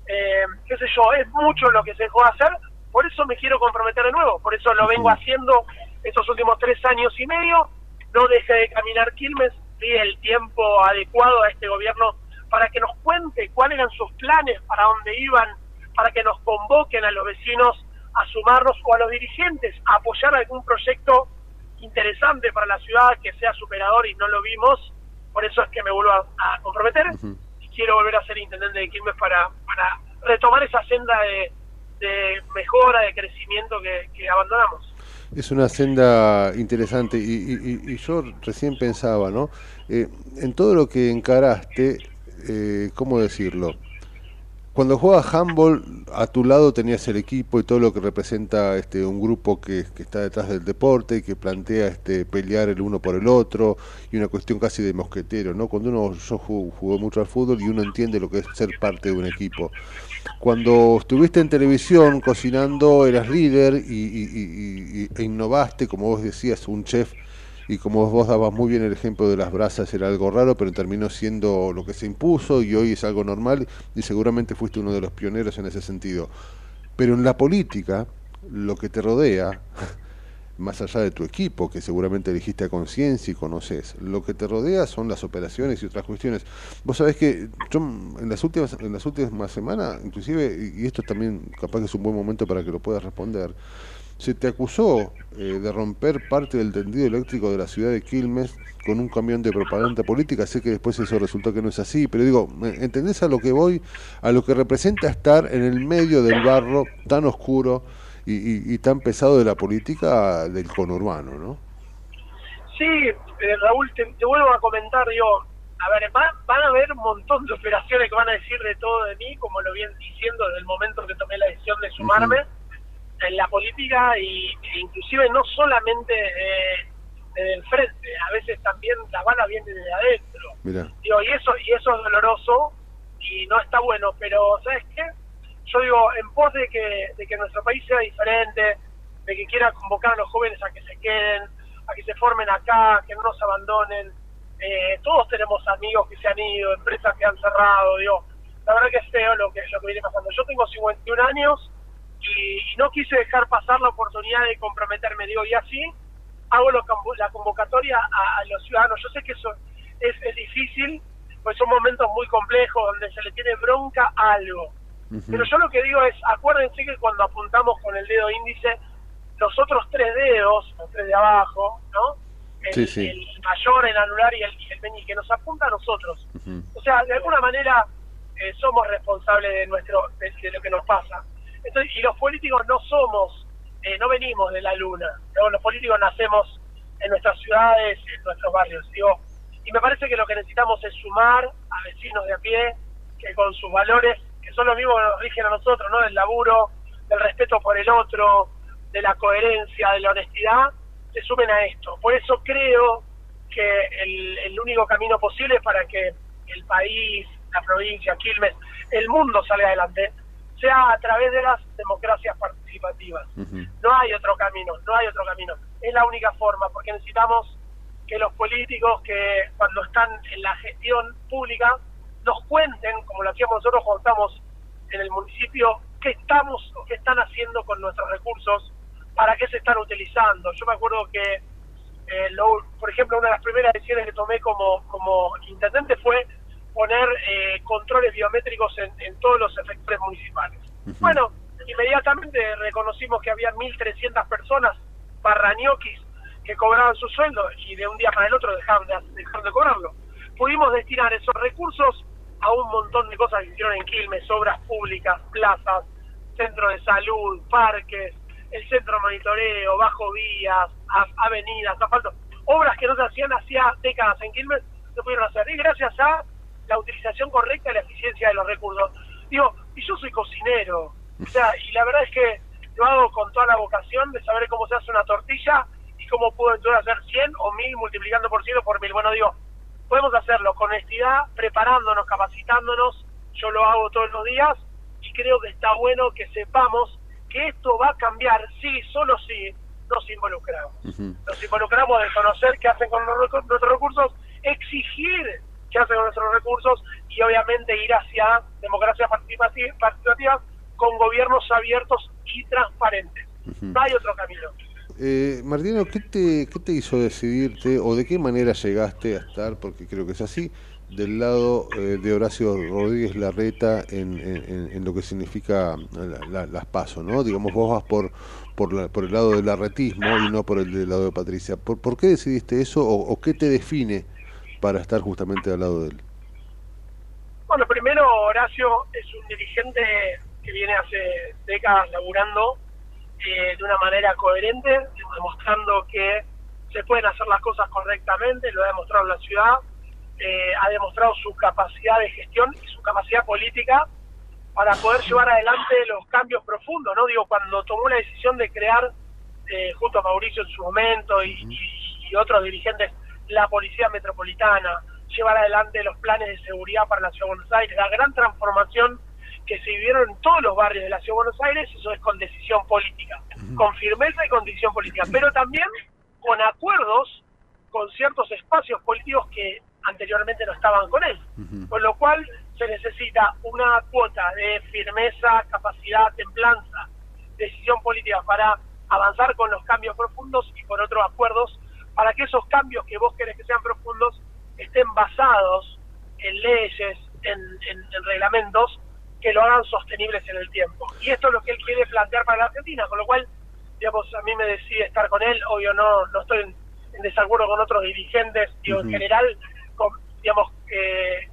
Eh, qué sé yo, es mucho lo que se dejó de hacer, por eso me quiero comprometer de nuevo, por eso lo vengo haciendo estos últimos tres años y medio, no deje de caminar Quilmes, di el tiempo adecuado a este gobierno para que nos cuente cuáles eran sus planes, para dónde iban, para que nos convoquen a los vecinos a sumarnos o a los dirigentes a apoyar algún proyecto interesante para la ciudad que sea superador y no lo vimos, por eso es que me vuelvo a, a comprometer y quiero volver a ser intendente de Quilmes para, para retomar esa senda de, de mejora, de crecimiento que, que abandonamos. Es una senda interesante y, y- y- y yo recién pensaba, ¿no? Eh, en todo lo que encaraste, eh, ¿cómo decirlo? Cuando juegas handball, a tu lado tenías el equipo y todo lo que representa este un grupo que, está detrás del deporte y que plantea este pelear el uno por el otro y una cuestión casi de mosquetero, ¿no? Cuando uno yo jugué, mucho al fútbol y uno entiende lo que es ser parte de un equipo. Cuando estuviste en televisión cocinando, eras líder y- y- y- e innovaste, como vos decías, un chef y como vos dabas muy bien el ejemplo de las brasas, era algo raro, pero terminó siendo lo que se impuso y hoy es algo normal y seguramente fuiste uno de los pioneros en ese sentido. Pero en la política, lo que te rodea, *laughs* más allá de tu equipo, que seguramente elegiste a conciencia y conoces, lo que te rodea son las operaciones y otras cuestiones. Vos sabés que yo en las últimas, en las últimas semanas, inclusive, y esto también capaz que es un buen momento para que lo puedas responder, se te acusó eh, de romper parte del tendido eléctrico de la ciudad de Quilmes con un camión de propaganda política. Sé que después eso resultó que no es así, pero digo, ¿me- ¿entendés a lo que voy? A lo que representa estar en el medio del barro tan oscuro y, y- y tan pesado de la política del conurbano, ¿no? Sí, eh, Raúl, te, te vuelvo a comentar, digo, a ver, va- van a haber un montón de operaciones que van a decir de todo de mí, como lo vienen diciendo desde el momento que tomé la decisión de sumarme en la política y e inclusive no solamente eh, desde el frente, a veces también la bala viene desde adentro. Mira. Digo, y eso, y eso es doloroso y no está bueno, pero ¿sabes qué? Yo digo, en pos de que, de que nuestro país sea diferente, de que quiera convocar a los jóvenes a que se queden, a que se formen acá, que no nos abandonen. Eh, todos tenemos amigos que se han ido, empresas que han cerrado, digo, la verdad que es feo lo que, lo que viene pasando. Yo tengo 51 años y, y no quise dejar pasar la oportunidad de comprometerme, digo, y así hago lo la convocatoria a, a los ciudadanos. Yo sé que eso es, es difícil, pues son momentos muy complejos donde se le tiene bronca a algo. Pero yo lo que digo es, acuérdense que cuando apuntamos con el dedo índice, los otros tres dedos, los tres de abajo, ¿no? El, Sí, sí. el mayor, el anular y el, y el meñique, nos apunta a nosotros. O sea, de alguna manera eh, somos responsables de nuestro de, de lo que nos pasa. Entonces, y los políticos no somos, eh, no venimos de la luna. ¿no? Los políticos nacemos en nuestras ciudades, en nuestros barrios. Digo, y me parece que lo que necesitamos es sumar a vecinos de a pie que con sus valores, que son los mismos que nos rigen a nosotros, ¿no? Del laburo, del respeto por el otro, de la coherencia, de la honestidad, se sumen a esto. Por eso creo que el, el único camino posible para que el país, la provincia, Quilmes, el mundo salga adelante, sea a través de las democracias participativas. No hay otro camino, no hay otro camino. Es la única forma, porque necesitamos que los políticos que cuando están en la gestión pública nos cuenten, como lo hacíamos nosotros cuando estamos en el municipio, qué estamos o qué están haciendo con nuestros recursos, para qué se están utilizando. Yo me acuerdo que, eh, lo- por ejemplo, una de las primeras decisiones que tomé como, como intendente fue poner eh, controles biométricos en, en todos los efectores municipales. Bueno, inmediatamente reconocimos que había 1.300 personas barrañoquis que cobraban su sueldo y de un día para el otro dejaron de, dejaron de cobrarlo. Pudimos destinar esos recursos a un montón de cosas que hicieron en Quilmes, obras públicas, plazas, centro de salud, parques, el centro de monitoreo, bajo vías, avenidas, asfalto, obras que no se hacían hacía décadas en Quilmes, se pudieron hacer. Y gracias a la utilización correcta y la eficiencia de los recursos. Digo, y yo soy cocinero, o sea, y la verdad es que lo hago con toda la vocación de saber cómo se hace una tortilla y cómo puedo entonces hacer 100 o 1000 multiplicando por 100 o por 1000. Bueno, digo, podemos hacerlo con honestidad, preparándonos, capacitándonos, yo lo hago todos los días y creo que está bueno que sepamos que esto va a cambiar, sí, solo si nos involucramos. Nos involucramos de conocer qué hacen con nuestros recursos, exigir qué hacen con nuestros recursos y obviamente ir hacia democracia participativa, participativa con gobiernos abiertos y transparentes. No hay otro camino. Eh, Martino, ¿qué te, ¿qué te hizo decidirte o de qué manera llegaste a estar, porque creo que es así, del lado eh, de Horacio Rodríguez Larreta en, en- en- en lo que significa la- la- las pasos, ¿no? Digamos, vos vas por por, la- por el lado del arretismo y no por el del lado de Patricia. ¿Por, por qué decidiste eso o, o qué te define para estar justamente al lado de él? Bueno, primero Horacio es un dirigente que viene hace décadas laburando eh, de una manera coherente, demostrando que se pueden hacer las cosas correctamente, lo ha demostrado la ciudad, eh, ha demostrado su capacidad de gestión y su capacidad política para poder llevar adelante los cambios profundos, ¿no? Digo, cuando tomó la decisión de crear, eh, junto a Mauricio en su momento y- y otros dirigentes, la Policía Metropolitana, llevar adelante los planes de seguridad para la Ciudad de Buenos Aires, la gran transformación que se vivieron en todos los barrios de la Ciudad de Buenos Aires, eso es con decisión política, con firmeza y con decisión política, pero también con acuerdos con ciertos espacios políticos que anteriormente no estaban con él. Con lo cual se necesita una cuota de firmeza, capacidad, templanza, decisión política para avanzar con los cambios profundos y con otros acuerdos para que esos cambios que vos querés que sean profundos estén basados en leyes, en, en- en reglamentos que lo hagan sostenibles en el tiempo. Y esto es lo que él quiere plantear para la Argentina, con lo cual, digamos, a mí me decide estar con él, obvio no, no estoy en, en desacuerdo con otros dirigentes, digo, en general, con- digamos, eh,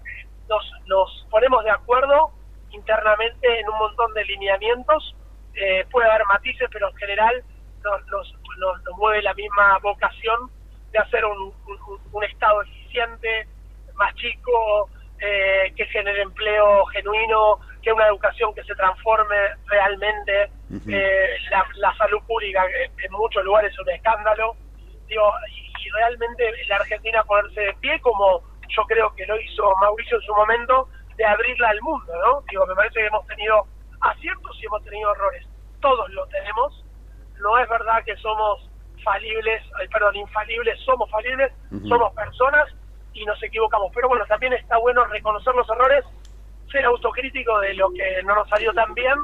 nos, nos ponemos de acuerdo internamente en un montón de lineamientos, eh, puede haber matices, pero en general nos, nos, nos- nos mueve la misma vocación de hacer un, un- un Estado eficiente, más chico, eh, que genere empleo genuino, que una educación que se transforme realmente, eh, la, la salud pública en muchos lugares es un escándalo, digo, y, y realmente la Argentina ponerse de pie como yo creo que lo hizo Mauricio en su momento, de abrirla al mundo, ¿no? Digo, me parece que hemos tenido aciertos y hemos tenido errores. Todos lo tenemos. No es verdad que somos falibles, perdón, infalibles, somos falibles, somos personas y nos equivocamos. Pero bueno, también está bueno reconocer los errores, ser autocrítico de lo que no nos salió tan bien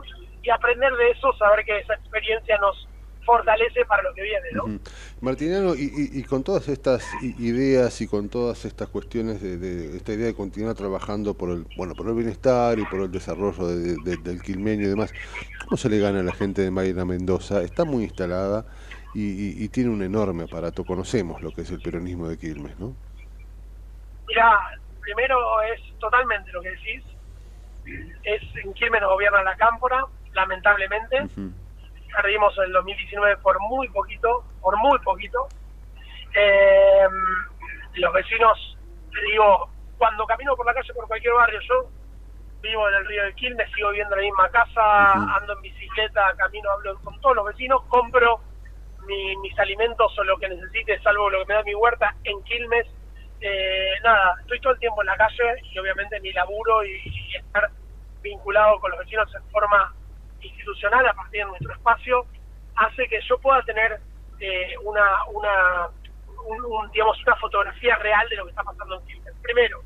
y aprender de eso, saber que esa experiencia nos fortalece para lo que viene, ¿no? Ujú. Martiniano, y, y- y con todas estas ideas y con todas estas cuestiones de, de esta idea de continuar trabajando por el bueno por el bienestar y por el desarrollo de- de- del quilmeño y demás, ¿cómo se le gana a la gente de Mayra Mendoza? Está muy instalada y, tiene un enorme aparato. Conocemos lo que es el peronismo de Quilmes, ¿no? Mira, primero es totalmente lo que decís. Es en Quilmes nos gobierna la cámpora, lamentablemente. Perdimos el 2019 por muy poquito, por muy poquito. Eh, los vecinos, digo, cuando camino por la calle por cualquier barrio, yo vivo en el río de Quilmes, sigo viviendo en la misma casa, ando en bicicleta, camino, hablo con todos los vecinos, compro mi- mis alimentos o lo que necesite, salvo lo que me da mi huerta en Quilmes. Eh, nada, estoy todo el tiempo en la calle y obviamente mi laburo y, y estar vinculado con los vecinos en forma institucional a partir de nuestro espacio hace que yo pueda tener eh, una, una un- un, digamos una fotografía real de lo que está pasando en Quilmes. Primero,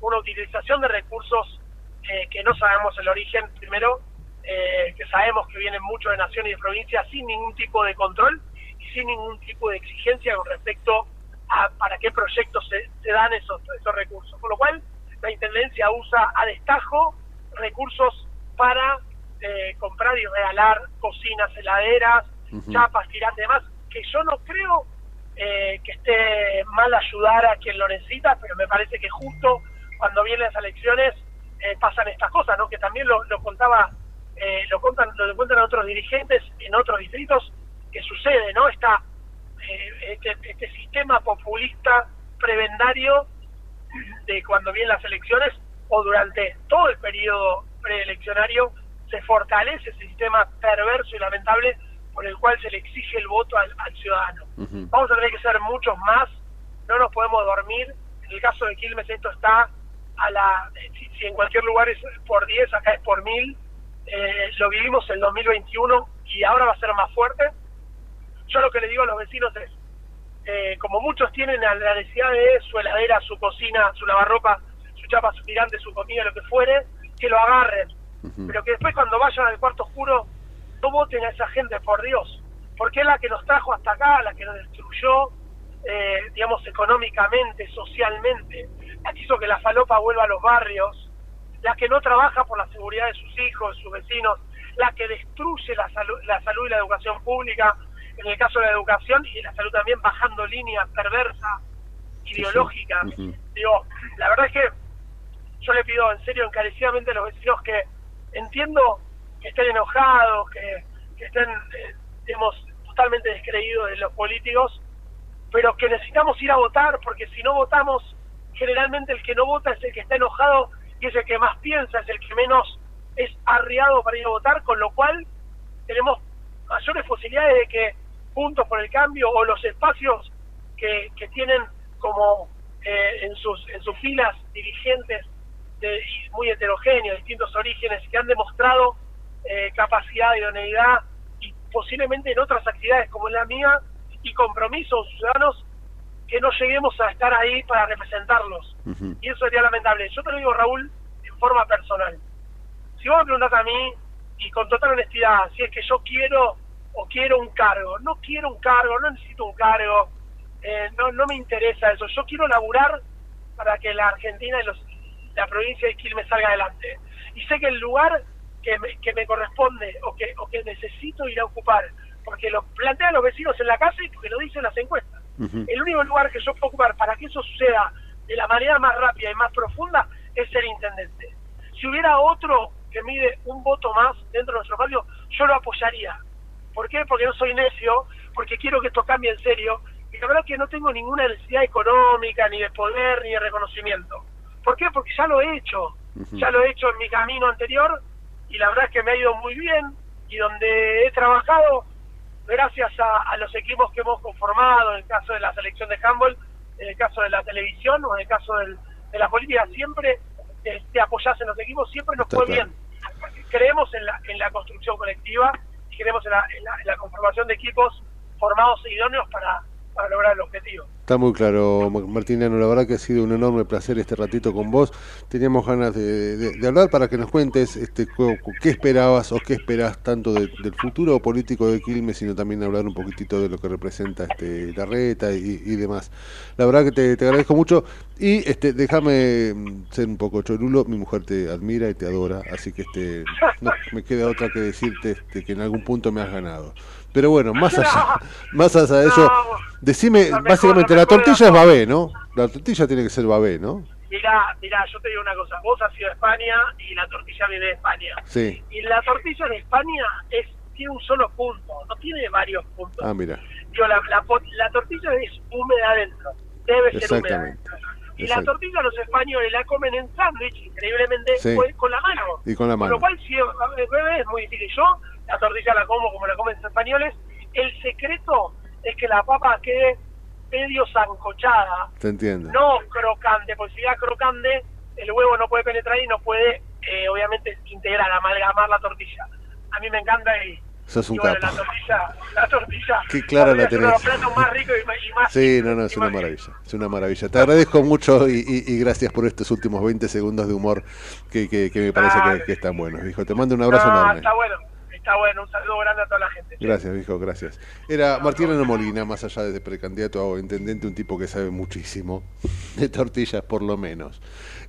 una utilización de recursos eh, que no sabemos el origen, primero, eh, que sabemos que vienen mucho de nación y de provincia sin ningún tipo de control y sin ningún tipo de exigencia con respecto a para qué proyectos se, se dan esos, esos recursos. Con lo cual, la Intendencia usa a destajo recursos para eh, comprar y regalar cocinas, heladeras, chapas, tirantes y demás, que yo no creo eh, que esté mal ayudar a quien lo necesita, pero me parece que justo cuando vienen las elecciones eh, pasan estas cosas, ¿no? Que también lo, lo contaba, eh, lo contan, lo cuentan otros dirigentes en otros distritos que sucede, ¿no? Esta, eh, este, este sistema populista prebendario de cuando vienen las elecciones o durante todo el periodo preeleccionario se fortalece ese sistema perverso y lamentable por el cual se le exige el voto al, al ciudadano. Vamos a tener que ser muchos más, no nos podemos dormir. En el caso de Quilmes esto está a la, si, si en cualquier lugar es por 10, acá es por 1000. Eh, lo vivimos en 2021 y ahora va a ser más fuerte. Yo lo que le digo a los vecinos es, eh, como muchos tienen la necesidad de su heladera, su cocina, su lavarropa, su chapa, su tirante, su comida, lo que fuere, que lo agarren. Pero que después cuando vayan al cuarto oscuro no voten a esa gente, por Dios. Porque es la que nos trajo hasta acá, la que nos destruyó, eh, digamos, económicamente, socialmente, la que hizo que la falopa vuelva a los barrios, la que no trabaja por la seguridad de sus hijos, de sus vecinos, la que destruye la salud, la salud y la educación pública, en el caso de la educación y la salud también bajando líneas perversa, ideológica. Digo, la verdad es que yo le pido en serio encarecidamente a los vecinos que entiendo que estén enojados, que, que estén, eh, totalmente descreídos de los políticos, pero que necesitamos ir a votar, porque si no votamos, generalmente el que no vota es el que está enojado y es el que más piensa, es el que menos es arriado para ir a votar, con lo cual tenemos mayores posibilidades de que Juntos por el Cambio o los espacios que, que tienen como eh, en sus en sus filas dirigentes de, y muy heterogéneos, distintos orígenes, que han demostrado eh, capacidad, idoneidad y posiblemente en otras actividades como la mía y compromisos ciudadanos que no lleguemos a estar ahí para representarlos. Y eso sería lamentable. Yo te lo digo, Raúl, en forma personal. Si vos me preguntás a mí, y con total honestidad, si es que yo quiero o quiero un cargo, no quiero un cargo, no necesito un cargo, eh, no, no me interesa eso. Yo quiero laburar para que la Argentina y los, la provincia de Quilmes salga adelante. Y sé que el lugar que me, que me corresponde o que, o que necesito ir a ocupar, porque lo plantean los vecinos en la casa y porque lo dicen las encuestas. El único lugar que yo puedo ocupar para que eso suceda de la manera más rápida y más profunda es ser intendente. Si hubiera otro que mide un voto más dentro de nuestro barrio, yo lo apoyaría. ¿Por qué? Porque no soy necio, porque quiero que esto cambie en serio y la verdad que no tengo ninguna necesidad económica, ni de poder, ni de reconocimiento. ¿Por qué? Porque ya lo he hecho, ya lo he hecho en mi camino anterior y la verdad es que me ha ido muy bien y donde he trabajado, gracias a, a los equipos que hemos conformado, en el caso de la selección de handball, en el caso de la televisión o en el caso del- de la política, siempre eh, te apoyás en los equipos, siempre nos Está fue claro. bien. Creemos en la, en la construcción colectiva y creemos en la, en la- en la conformación de equipos formados e idóneos para, para lograr el objetivo. Está muy claro, Ma- Martiniano. La verdad que ha sido un enorme placer este ratito con vos. Teníamos ganas de, de- de hablar para que nos cuentes este, qué esperabas o qué esperás tanto de- del futuro político de Quilmes, sino también hablar un poquitito de lo que representa este, la reta y, y demás. La verdad que te, te agradezco mucho y este, déjame mm, ser un poco cholulo. Mi mujer te admira y te adora, así que este, no me queda otra que decirte este, que en algún punto me has ganado. Pero bueno, más allá, *laughs* más allá de eso, decime, básicamente la tortilla es babé, ¿no? La tortilla tiene que ser babé, ¿no? Mirá, mirá, yo te digo una cosa, vos has ido a España y la tortilla viene de España. Sí. Y la tortilla en España es tiene un solo punto, no tiene varios puntos. Ah, mira. Digo, la, la, la tortilla es húmeda adentro, debe ser húmeda. Exactamente. Y la tortilla los españoles la comen en sándwich, increíblemente, Sí. con- con la mano. Y con la Con mano. lo cual, si es bebé, es muy difícil. Yo la tortilla la como como la comen los españoles. El secreto es que la papa quede medio zancochada, Te entiendo. no crocante, porque si ya crocante, el huevo no puede penetrar y no puede, eh, obviamente, integrar, amalgamar la tortilla. A mí me encanta y, Sos un y bueno, capo. la tortilla, la tortilla. Qué clara la es uno de los tenés. platos más ricos y más, y más Sí, no, no, es una maravilla, es una maravilla. Te agradezco mucho y, y- y gracias por estos últimos 20 segundos de humor que, que- que me parece que, que están buenos. Te mando un abrazo No, enorme. está bueno, está bueno. Un saludo grande a toda la gente. Gracias, viejo, gracias. Era Martín Ano Molina, más allá de precandidato a intendente, un tipo que sabe muchísimo de tortillas, por lo menos.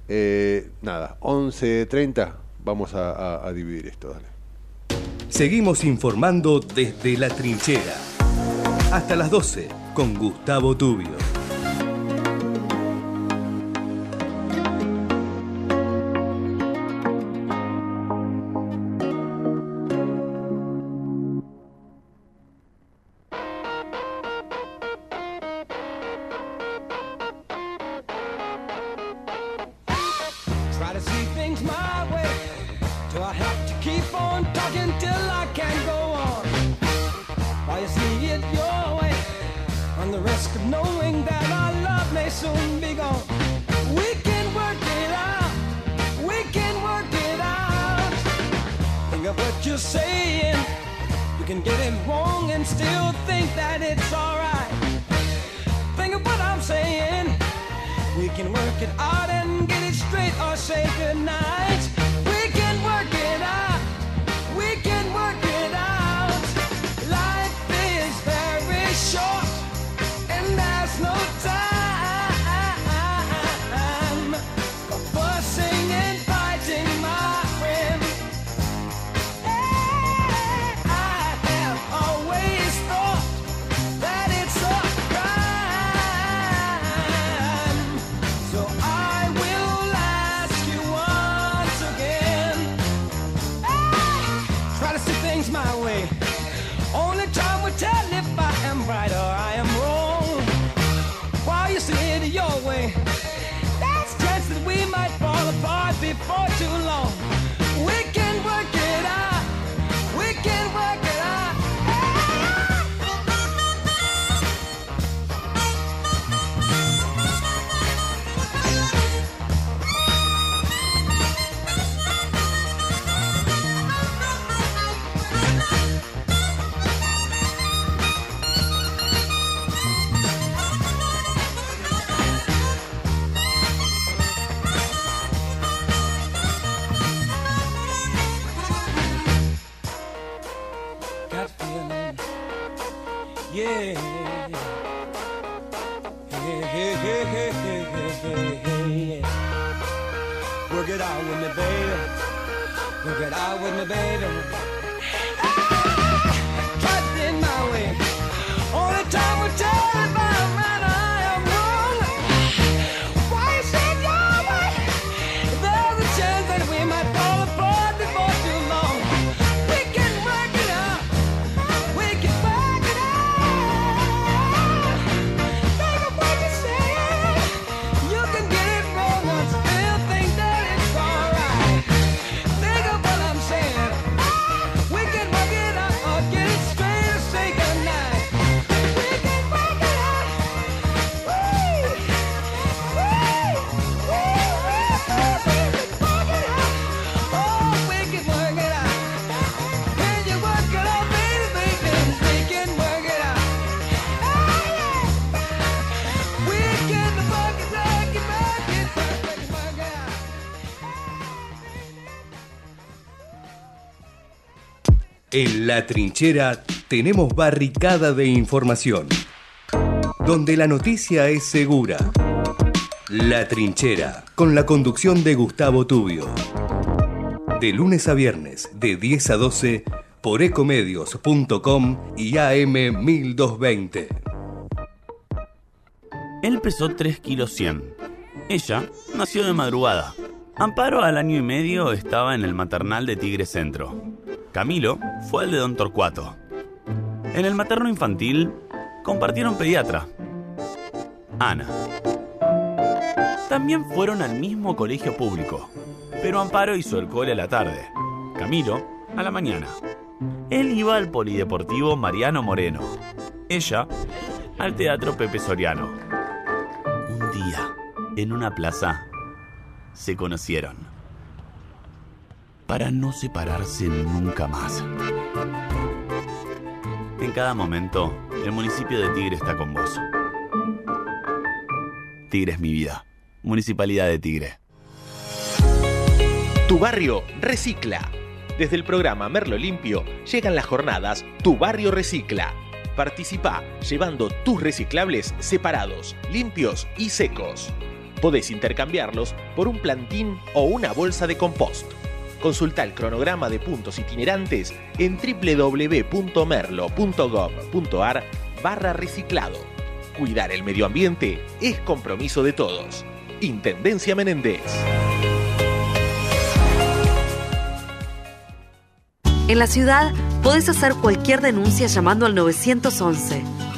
Eh, nada, 11.30, vamos a, a- a dividir esto, dale. Seguimos informando desde la trinchera. Hasta las 12 con Gustavo Tubio. Work it out with me, baby. Work it out with me, baby. En La Trinchera tenemos barricada de información, donde la noticia es segura. La Trinchera, con la conducción de Gustavo Tubio. De lunes a viernes, de 10 a 12, por ecomedios.com y AM 1220. Él pesó 3 kilos 100. Ella nació de madrugada. Amparo al año y medio estaba en el maternal de Tigre Centro. Camilo fue el de Don Torcuato. En el materno infantil compartieron pediatra. Ana. También fueron al mismo colegio público, pero Amparo hizo el cole a la tarde, Camilo a la mañana. Él iba al polideportivo Mariano Moreno, ella al teatro Pepe Soriano. Un día, en una plaza, se conocieron. Para no separarse nunca más. En cada momento, el municipio de Tigre está con vos. Tigre es mi vida. Municipalidad de Tigre. Tu barrio recicla. Desde el programa Merlo Limpio llegan las jornadas Tu barrio recicla. Participa llevando tus reciclables separados, limpios y secos. Podés intercambiarlos por un plantín o una bolsa de compost. Consulta el cronograma de puntos itinerantes en www.merlo.gov.ar barra reciclado. Cuidar el medio ambiente es compromiso de todos. Intendencia Menéndez. En la ciudad podés hacer cualquier denuncia llamando al 911.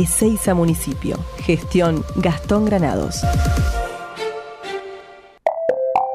Ezeiza Municipio. Gestión Gastón Granados.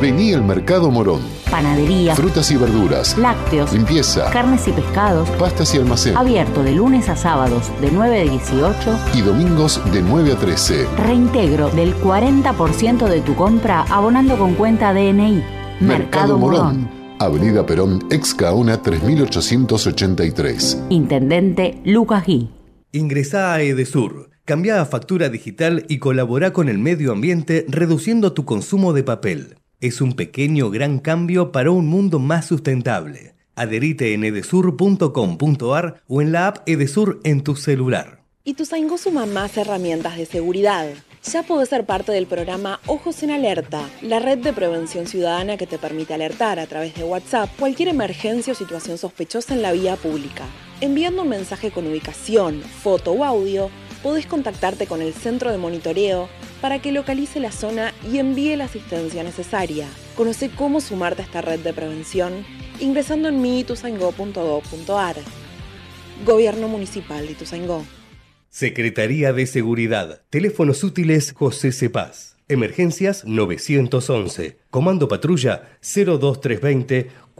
Vení al Mercado Morón. Panadería, Frutas y verduras. lácteos, Limpieza. carnes y pescados. Pastas y almacén. Abierto de lunes a sábados de 9 a 18. Y domingos de 9 a 13. Reintegro del 40% de tu compra abonando con cuenta DNI. Mercado Morón. Avenida Perón, ex Caona 3883. Intendente Lucas Gui. Ingresá a Edesur, cambia a factura digital y colabora con el medio ambiente reduciendo tu consumo de papel. Es un pequeño gran cambio para un mundo más sustentable. Adherite en edesur.com.ar o en la app Edesur en tu celular. Ituzaingó suma más herramientas de seguridad. Ya podés ser parte del programa Ojos en Alerta, la red de prevención ciudadana que te permite alertar a través de WhatsApp cualquier emergencia o situación sospechosa en la vía pública. Enviando un mensaje con ubicación, foto o audio, podés contactarte con el centro de monitoreo para que localice la zona y envíe la asistencia necesaria. Conoce cómo sumarte a esta red de prevención ingresando en miituzaingó.gov.ar. Gobierno Municipal de Ituzaingó. Secretaría de Seguridad. Teléfonos útiles José Cepaz. Emergencias 911. Comando Patrulla 02320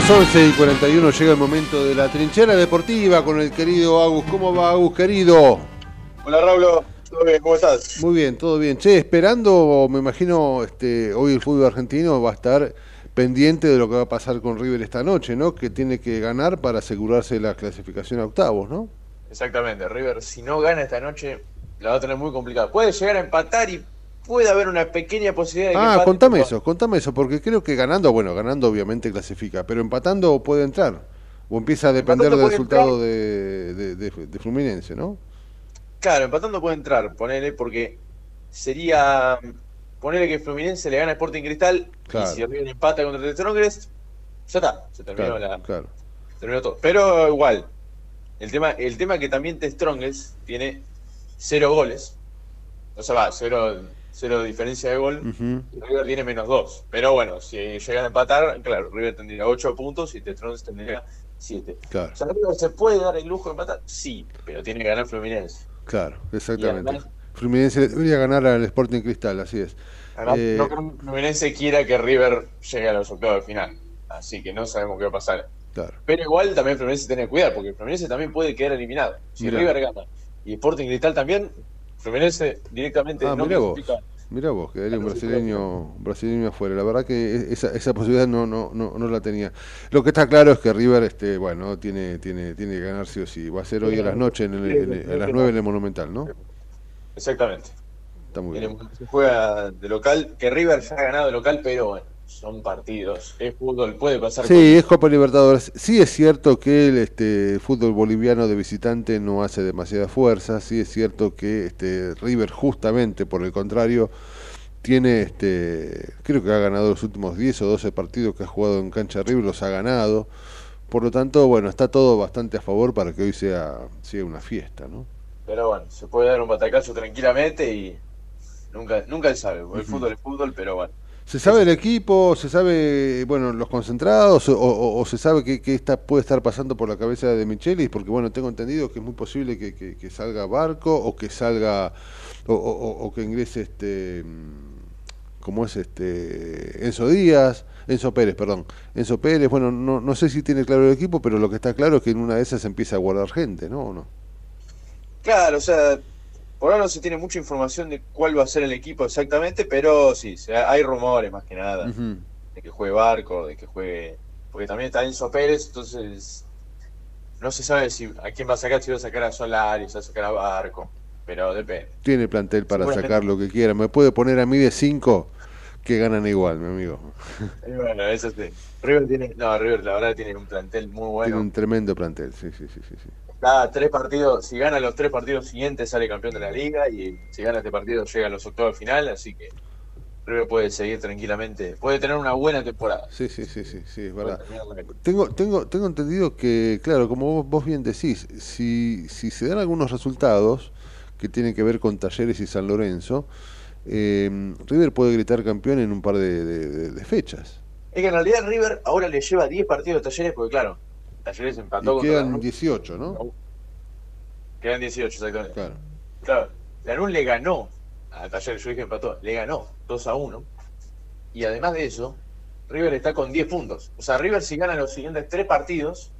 Las 11 y 41 llega el momento de la trinchera deportiva con el querido Agus. ¿Cómo va Agus, querido? Hola Raúl, ¿todo bien? ¿Cómo estás? Muy bien, todo bien. Che, esperando, me imagino, este, hoy el fútbol argentino va a estar pendiente de lo que va a pasar con River esta noche, ¿no? Que tiene que ganar para asegurarse la clasificación a octavos, ¿no? Exactamente, River si no gana esta noche la va a tener muy complicada. Puede llegar a empatar y puede haber una pequeña posibilidad de que Ah, contame eso, contame eso, porque creo que ganando, bueno, ganando obviamente clasifica, pero empatando puede entrar. O empieza a depender Empatando del resultado de, de, de- de Fluminense, ¿no? Claro, empatando puede entrar, ponele, porque sería. Ponele que Fluminense le gana a Sporting Cristal Claro. y si River empata contra el Strongest, ya está, se terminó Claro, la. claro. terminó todo. Pero igual, el tema, el tema que también te Strongest tiene cero goles. O sea, va, cero, cero diferencia de gol. River tiene menos dos. Pero bueno, si llegan a empatar, claro, River tendría ocho puntos y The Strongest tendría siete. Claro, O sea, River se puede dar el lujo de empatar, sí, pero tiene que ganar Fluminense. claro, exactamente. Además- Fluminense debería ganar al Sporting Cristal, así es. Además, Eh, no creo que Fluminense quiera que River llegue a los octavos de final. Así que no sabemos qué va a pasar. Claro. Pero igual también Fluminense tiene que cuidar, porque Fluminense también puede quedar eliminado. Si Mirá. River gana y Sporting Cristal también, Fluminense directamente Ah, no mirá vos. Mirá vos, quedaría un brasileño, brasileño afuera. La verdad que esa, esa posibilidad no, no, no, no la tenía. Lo que está claro es que River, este, bueno, tiene, tiene, tiene que ganar sí o sí. Va a ser hoy a las noches, en el- en el- a las 9 en el Monumental, ¿no? Exactamente. Está muy bien. Se juega de local, que River ya ha ganado de local, pero bueno, son partidos. Es fútbol, puede pasar Sí, es Copa Libertadores. Sí es cierto que el este, fútbol boliviano de visitante no hace demasiada fuerza. Sí es cierto que este, River, justamente por el contrario, tiene, este, creo que ha ganado los últimos 10 o 12 partidos que ha jugado en cancha River, los ha ganado. Por lo tanto, bueno, está todo bastante a favor para que hoy sea, sea una fiesta, ¿no? Pero bueno, se puede dar un batacazo tranquilamente y nunca nunca se sabe. El fútbol es fútbol, pero bueno. ¿Se sabe el equipo? ¿Se sabe, bueno, los concentrados? ¿O, o- o se sabe qué, qué está, puede estar pasando por la cabeza de Michelis? Porque, bueno, tengo entendido que es muy posible que, que- que salga Barco o que salga, o, o- o- o que ingrese este, mm, ¿cómo es este? Enzo Díaz, Enzo Pérez, perdón. Enzo Pérez, bueno, no, no sé si tiene claro el equipo, pero lo que está claro es que en una de esas empieza a guardar gente, ¿no? ¿O no? Claro, o sea, por ahora no se tiene mucha información de cuál va a ser el equipo exactamente, pero sí, se- hay rumores más que nada. De que juegue Barco, de que juegue. Porque también está Enzo Pérez, entonces. No se sabe si a quién va a sacar, si va a sacar a Solari, si va a sacar a Barco. Pero depende. Tiene plantel para sacar lo que quiera. Me puede poner a mí de 5 que ganan igual, mi amigo. Y bueno, eso sí. River tiene. No, River la verdad tiene un plantel muy Tiene bueno. un tremendo plantel, sí, sí, sí, sí. sí. Cada tres partidos, si gana los tres partidos siguientes, sale campeón de la liga. Y si gana este partido, llega a los octavos de final. Así que River puede seguir tranquilamente. Puede tener una buena temporada. Sí, sí, sí, sí, sí, es verdad. Tengo, tengo, tengo entendido que, claro, como vos, vos bien decís, si, si se dan algunos resultados que tienen que ver con Talleres y San Lorenzo, eh, River puede gritar campeón en un par de, de- de- de fechas. Es que en realidad River ahora le lleva 10 partidos de talleres, porque claro, talleres empató Y contra quedan Lanús. 18, ¿no? Quedan 18, exactamente. Claro. Claro, Lanús le ganó a Talleres, yo dije empató, le ganó 2 a 1. Y además de eso, River está con 10 puntos. O sea, River si gana los siguientes 3 partidos,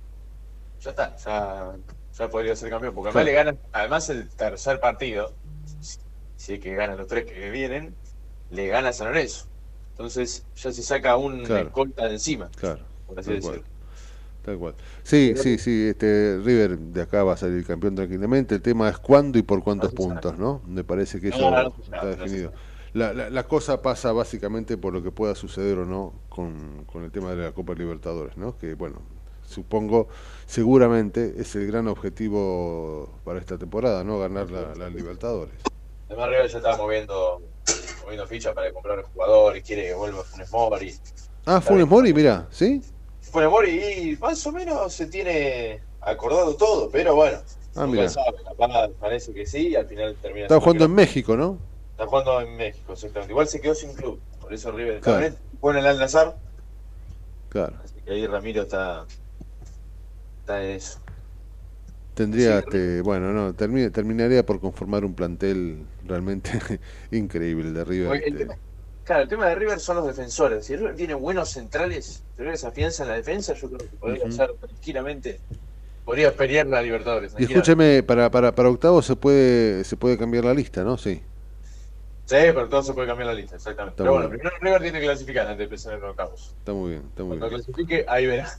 ya está, ya, ya podría ser campeón. Porque además le ganan, además el tercer partido, si, si es que ganan los 3 que vienen, le gana a San Lorenzo. Entonces ya se saca un Claro. escolta de encima, Claro. por así decirlo. Tal cual. Sí, sí, sí, este River de acá va a salir campeón tranquilamente. El tema es cuándo y por cuántos puntos, ¿no? Me parece que eso está definido. La, la, la cosa pasa básicamente por lo que pueda suceder o no con, con el tema de la Copa Libertadores, ¿no? Que bueno, supongo, seguramente es el gran objetivo para esta temporada, ¿no? Ganar la, la Libertadores. Además River ya está moviendo, moviendo fichas para comprar jugadores, quiere que vuelva Funes Mori. Ah, Funes Mori, mira, ¿sí? Funes Mori y más o menos se tiene acordado todo, pero bueno. Ah, mira. sabe, capaz parece que sí y al final termina Está jugando en. México, ¿no? Está jugando en México, exactamente. Igual se quedó sin club, por eso River Claro. en el Al-Nazar, Claro. así que ahí Ramiro está, está en eso. Tendría, este, bueno, no, termi- terminaría por conformar un plantel realmente *laughs* increíble de River. Oye, el este. tema- claro, el tema de River son los defensores. Si River tiene buenos centrales, si River se afianza en la defensa, yo creo que podría ser tranquilamente, podría pelear la Libertadores. Y escúcheme, para, para, para octavo se puede se puede cambiar la lista, ¿no? Sí. Sí, pero todo se puede cambiar la lista, exactamente. Está pero bueno, primero River tiene que clasificar antes de empezar en octavos. Está muy bien, está muy Cuando bien. clasifique, ahí verá.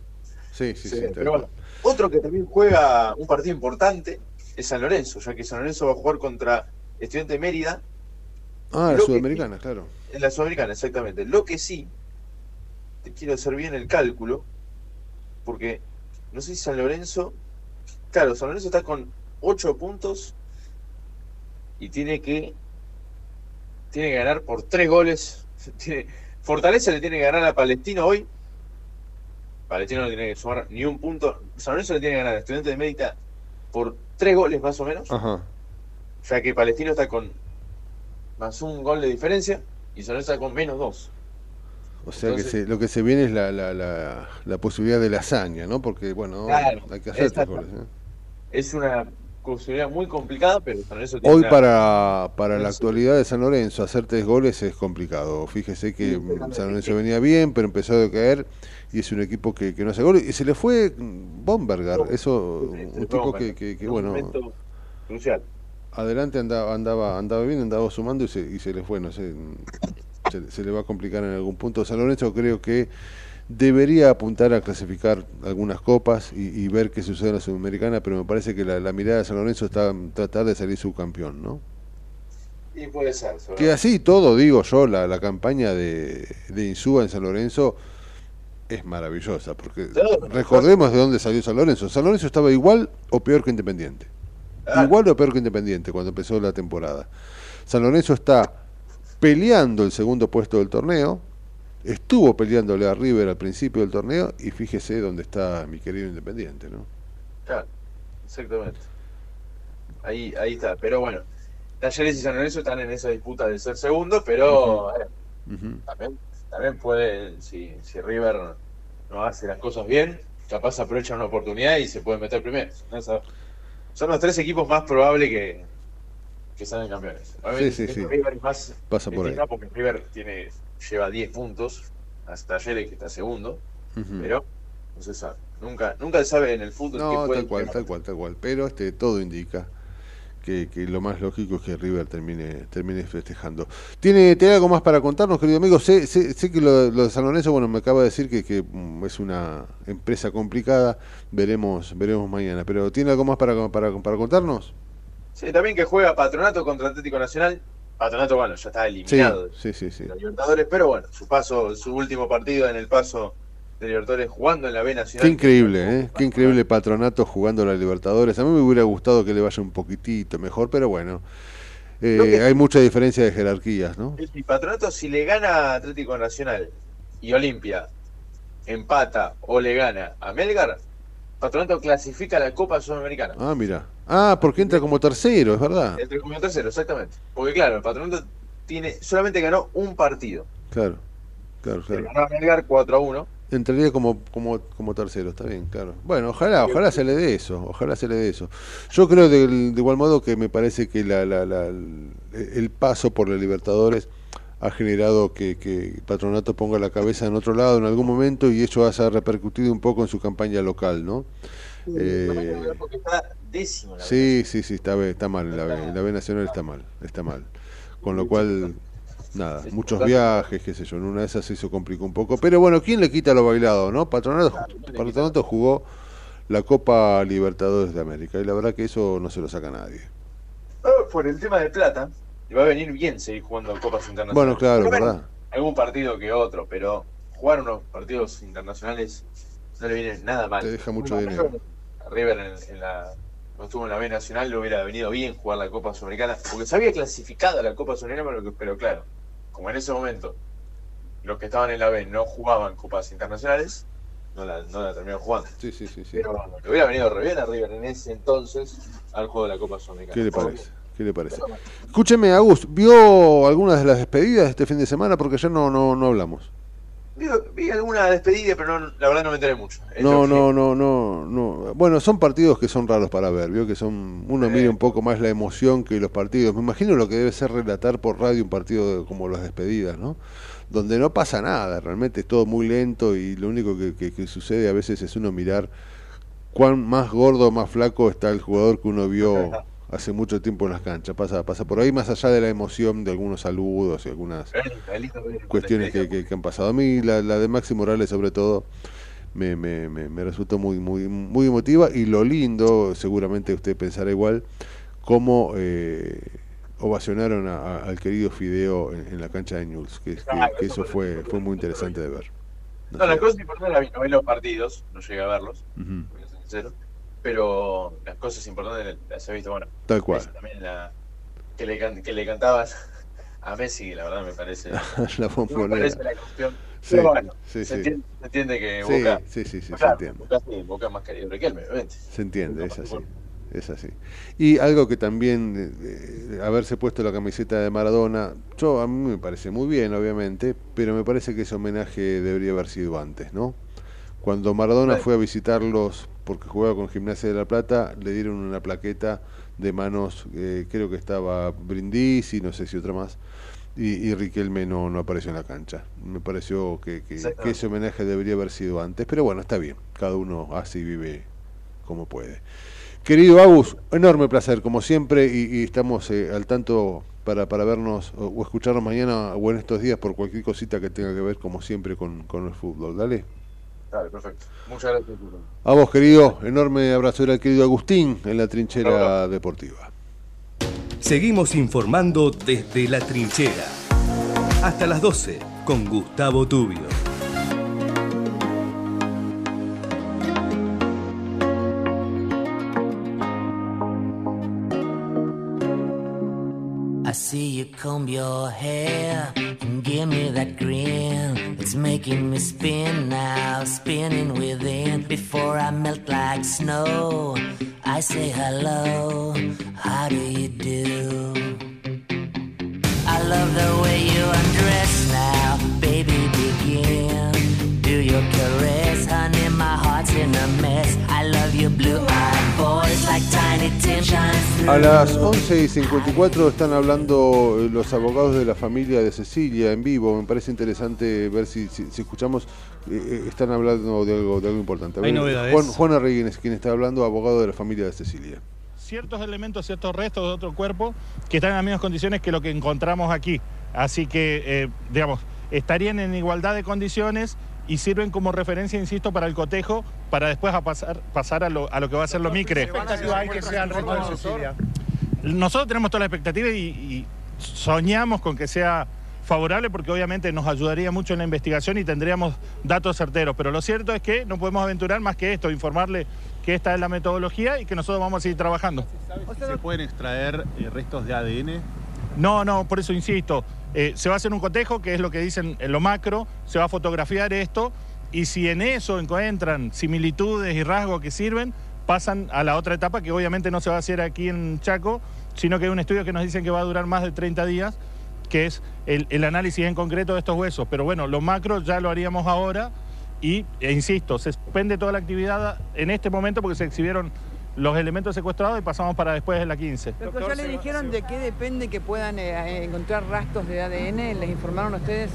Sí, sí, sí. Pero bueno, otro que también juega un partido importante es San Lorenzo, ya que San Lorenzo va a jugar contra Estudiante de Mérida Ah, la que- sudamericana, claro. en la Sudamericana, exactamente. Lo que sí, te quiero hacer bien el cálculo, porque no sé si San Lorenzo, claro, San Lorenzo está con 8 puntos y tiene que tiene que ganar por 3 goles. *laughs* Tiene, Fortaleza le tiene que ganar a Palestino hoy. Palestino no tiene que sumar ni un punto. San Lorenzo le tiene que ganar a Estudiante de Mérida por 3 goles más o menos, Ajá. ya que Palestino está con más un gol de diferencia y San Lorenzo está con menos 2. O sea Entonces- que se- lo que se viene es la, la, la, la posibilidad de la hazaña, ¿no? Porque, bueno, Claro, hay que hacer tres exacto. goles. ¿eh? Es una posibilidad muy complicada, pero San Lorenzo tiene Hoy una- para, para la actualidad de San Lorenzo hacer tres goles es complicado. Fíjese que Sí. San Lorenzo venía bien, pero empezó a decaer y es un equipo que, que no hace goles. Y se le fue Bombergar, eso, un tipo Bombergar, que, que, bueno, crucial. Adelante andaba, andaba, andaba bien, andaba sumando y se, y se le fue, no sé, se, se le va a complicar en algún punto. San Lorenzo creo que debería apuntar a clasificar algunas copas y, y ver qué sucede en la Sudamericana, pero me parece que la, la mirada de San Lorenzo está en tratar de salir subcampeón, ¿no? Y puede ser. Que así todo, digo yo, la, la campaña de, de Insúa en San Lorenzo es maravillosa, porque recordemos de dónde salió San Lorenzo. San Lorenzo estaba igual o peor que Independiente. Claro. Igual o peor que Independiente cuando empezó la temporada. San Lorenzo está peleando el segundo puesto del torneo estuvo peleándole a River al principio del torneo y fíjese dónde está mi querido Independiente, ¿no? Claro, exactamente. Ahí, ahí está. Pero bueno, Talleres y San Lorenzo están en esa disputa de ser segundo, pero eh, también, también puede, si, si River no hace las cosas bien, capaz aprovecha una oportunidad y se puede meter primero. Son los tres equipos más probables que, que salen campeones. Obviamente, Sí, sí, sí. River es más Pasa por ahí. porque River tiene, lleva 10 puntos, hasta Talleres que está segundo, pero no se sabe. Nunca, nunca se sabe en el fútbol No, que tal cual, tal cual, tal cual. Pero este todo indica que, que lo más lógico es que River termine termine festejando. ¿Tiene, ¿tiene algo más para contarnos, querido amigo? Sé, sé, sé que lo, lo de San Lorenzo, bueno, me acaba de decir que, que, mm, es una empresa complicada. Veremos veremos mañana. Pero ¿tiene algo más para, para, para contarnos? Sí, también que juega Patronato contra Atlético Nacional. Patronato, bueno, ya está eliminado sí, sí. sí. de los Libertadores, pero bueno, su paso, su último partido en el paso de Libertadores jugando en la B Nacional. Qué increíble, ¿eh? Qué increíble patronato jugando a la Libertadores. A mí me hubiera gustado que le vaya un poquitito mejor, pero bueno. eh, hay mucha diferencia de jerarquías, ¿no? Y Patronato, si le gana a Atlético Nacional y Olimpia empata o le gana a Melgar, Patronato clasifica a la Copa Sudamericana. Ah, mira. Ah, porque entra como tercero, es verdad. Entre como tercero, exactamente. Porque claro, el Patronato tiene, solamente ganó un partido. Claro, claro, Le claro. ganó a Melgar 4 a 1. Entraría como, como, como tercero, está bien, claro. Bueno, ojalá, ojalá se le dé eso, ojalá se le dé eso. Yo creo del- de, igual modo que me parece que la, la- la- el, paso por la Libertadores ha generado que, que Patronato ponga la cabeza en otro lado en algún momento y eso haya repercutido un poco en su campaña local, ¿no? Eh, está décimo. la Sí, sí, sí, está, está mal en la B, la B Nacional está mal, está mal. Con lo cual, nada, muchos viajes, qué sé yo, en una de esas se hizo complicó un poco. Pero bueno, ¿quién le quita lo bailado, no? Patronato, Patronato jugó la Copa Libertadores de América y la verdad que eso no se lo saca nadie. Por el tema de plata, le va a venir bien seguir jugando Copas Internacionales. Bueno, claro, verdad. Algún partido que otro, pero jugar unos partidos internacionales no le viene nada mal. Te deja mucho dinero. River en, en la, estuvo en la B Nacional le hubiera venido bien jugar la Copa Sudamericana, porque se había clasificado a la Copa Sudamericana, pero, pero claro, como en ese momento los que estaban en la B no jugaban Copas Internacionales, no la, no la terminaron jugando. Sí, sí, sí, sí. Pero bueno, le hubiera venido re bien a River en ese entonces al juego de la Copa Sudamericana. ¿Qué le parece? ¿Qué le parece? Escúcheme, Agus, ¿vio algunas de las despedidas de este fin de semana? Porque ya no, no, no hablamos. Vi, alguna despedida, pero no, la verdad no me enteré mucho. No, no, no, no, no. Bueno, son partidos que son raros para ver, vio que son uno mira un poco más la emoción que los partidos. Me imagino lo que debe ser relatar por radio un partido de- como las despedidas, ¿no? Donde no pasa nada, realmente es todo muy lento y lo único que, que- que sucede a veces es uno mirar cuán más gordo o más flaco está el jugador que uno vio *laughs* hace mucho tiempo en las canchas. Pasa, pasa por ahí más allá de la emoción de algunos saludos y algunas cuestiones que, que- que han pasado. A mí la, la de Maxi Morales sobre todo me, me, me, me resultó muy, muy, muy emotiva y lo lindo, seguramente usted pensará igual, cómo eh, ovacionaron a- a- al querido Fideo en, en la cancha de News, que, que- Claro, que eso fue, fue muy interesante de ver. No, la cosa importante la vi, no vi los partidos, no llegué a verlos, voy a ser sincero, pero las cosas importantes las he visto, bueno. Tal cual. Messi También la, que, le, can- que le cantaban a Messi, la verdad me parece. *laughs* la me parece la cuestión. Sí, pero bueno, sí, se, sí. Entiende, se entiende que Boca. sí, sí, sí, se entiende. Boca, más querido que Riquelme, obviamente. Se entiende, es así. Es así. Y algo que también, eh, eh, haberse puesto la camiseta de Maradona, yo a mí me parece muy bien, obviamente, pero me parece que ese homenaje debería haber sido antes, ¿no? Cuando Maradona fue a visitarlos, porque jugaba con Gimnasia de la Plata, le dieron una plaqueta de manos, eh, creo que estaba Brindisi, no sé si otra más, y, y Riquelme no, no apareció en la cancha. Me pareció que, que- que ese homenaje debería haber sido antes, pero bueno, está bien, cada uno hace y vive como puede. Querido Agus, enorme placer, como siempre, y, y estamos eh, al tanto para, para vernos o, o escucharnos mañana o en estos días por cualquier cosita que tenga que ver, como siempre, con, con el fútbol. Dale. Dale, perfecto. Muchas gracias. Bruno. A vos, querido, enorme abrazo era el querido Agustín en la trinchera deportiva. Seguimos informando desde la trinchera. Hasta las 12 con Gustavo Tubio. I see you comb your hair and give me that grin. It's making me spin now, spinning within. Before I melt like snow, I say hello. How do you do? I love the way you undress now, baby. Begin. Do your caress, honey. My heart's in a mess. I love your blue-eyed boys A las 11 y 54 están hablando eh, los abogados de la familia de Cecilia en vivo. Me parece interesante ver si, si- si escuchamos. eh, eh, están hablando de algo, de algo importante. Hay novedades. Juan, Juan Arreguín es quien está hablando, abogado de la familia de Cecilia. ciertos elementos, ciertos restos de otro cuerpo que están en las mismas condiciones que lo que encontramos aquí. Así que, eh, digamos, estarían en igualdad de condiciones y sirven como referencia, insisto, para el cotejo, para después a pasar, pasar a, lo, a lo que va a ser lo micre. hay que sean restos de Cecilia? Nosotros tenemos toda la expectativa y, y soñamos con que sea favorable porque obviamente nos ayudaría mucho en la investigación y tendríamos datos certeros. Pero lo cierto es que no podemos aventurar más que esto, informarle que esta es la metodología y que nosotros vamos a seguir trabajando. ¿Se pueden extraer eh, restos de ADN? No, no, por eso insisto. Eh, se va a hacer un cotejo, que es lo que dicen en lo macro, se va a fotografiar esto y si en eso encuentran similitudes y rasgos que sirven, pasan a la otra etapa que obviamente no se va a hacer aquí en Chaco, sino que hay un estudio que nos dicen que va a durar más de 30 días, que es el, análisis en concreto de estos huesos. Pero bueno, lo macro ya lo haríamos ahora y, e insisto, se suspende toda la actividad en este momento porque se exhibieron los elementos secuestrados y pasamos para después de la 15. Doctor, ¿ya le dijeron de qué depende que puedan eh, encontrar rastros de ADN? ¿Les informaron a ustedes?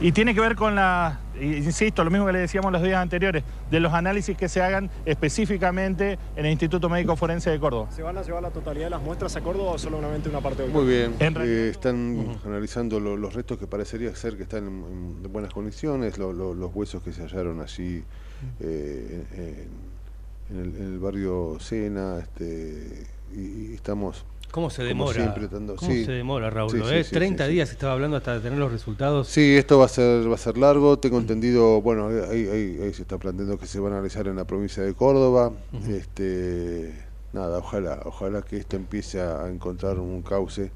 Y tiene que ver con la, insisto, lo mismo que le decíamos los días anteriores, de los análisis que se hagan específicamente en el Instituto Médico Forense de Córdoba. ¿Se van a llevar la totalidad de las muestras a Córdoba o solamente una parte de Muy bien, eh, están analizando lo- los restos que parecería ser que están en, en buenas condiciones, lo- lo- los huesos que se hallaron allí eh, en, en el, en el barrio Sena, este, y, y estamos... ¿Cómo se demora? siempre, ¿Cómo sí. se demora, Raúl? Sí, ¿Lo sí, sí, 30 sí, sí. días estaba hablando hasta tener los resultados. Sí, esto va a ser va a ser largo. Tengo entendido, bueno, ahí, ahí- ahí se está planteando que se van a realizar en la provincia de Córdoba. Este, nada, ojalá, ojalá que esto empiece a encontrar un cauce,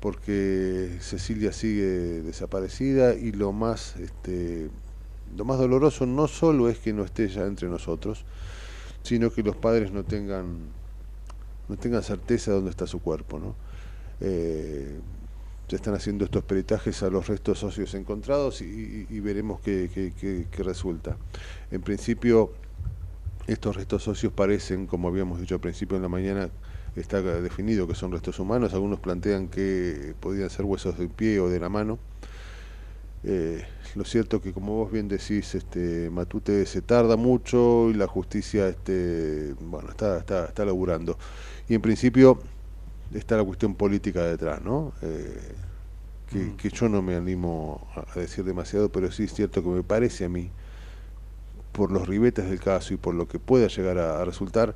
porque Cecilia sigue desaparecida y lo más, este, lo más doloroso no solo es que no esté ya entre nosotros, sino que los padres no tengan, no tengan certeza de dónde está su cuerpo, ¿no? Eh, se están haciendo estos peritajes a los restos óseos encontrados y, veremos qué, qué- qué- resulta. En principio, estos restos óseos parecen, como habíamos dicho al principio en la mañana, está definido que son restos humanos. Algunos plantean que podían ser huesos del pie o de la mano. Eh, lo cierto que, como vos bien decís, este, Matute se tarda mucho y la justicia este, bueno, está, está, está laburando. Y en principio está la cuestión política detrás, ¿no? Eh, que, que yo no me animo a a decir demasiado, pero sí es cierto que me parece a mí, por los ribetes del caso y por lo que pueda llegar a, a resultar,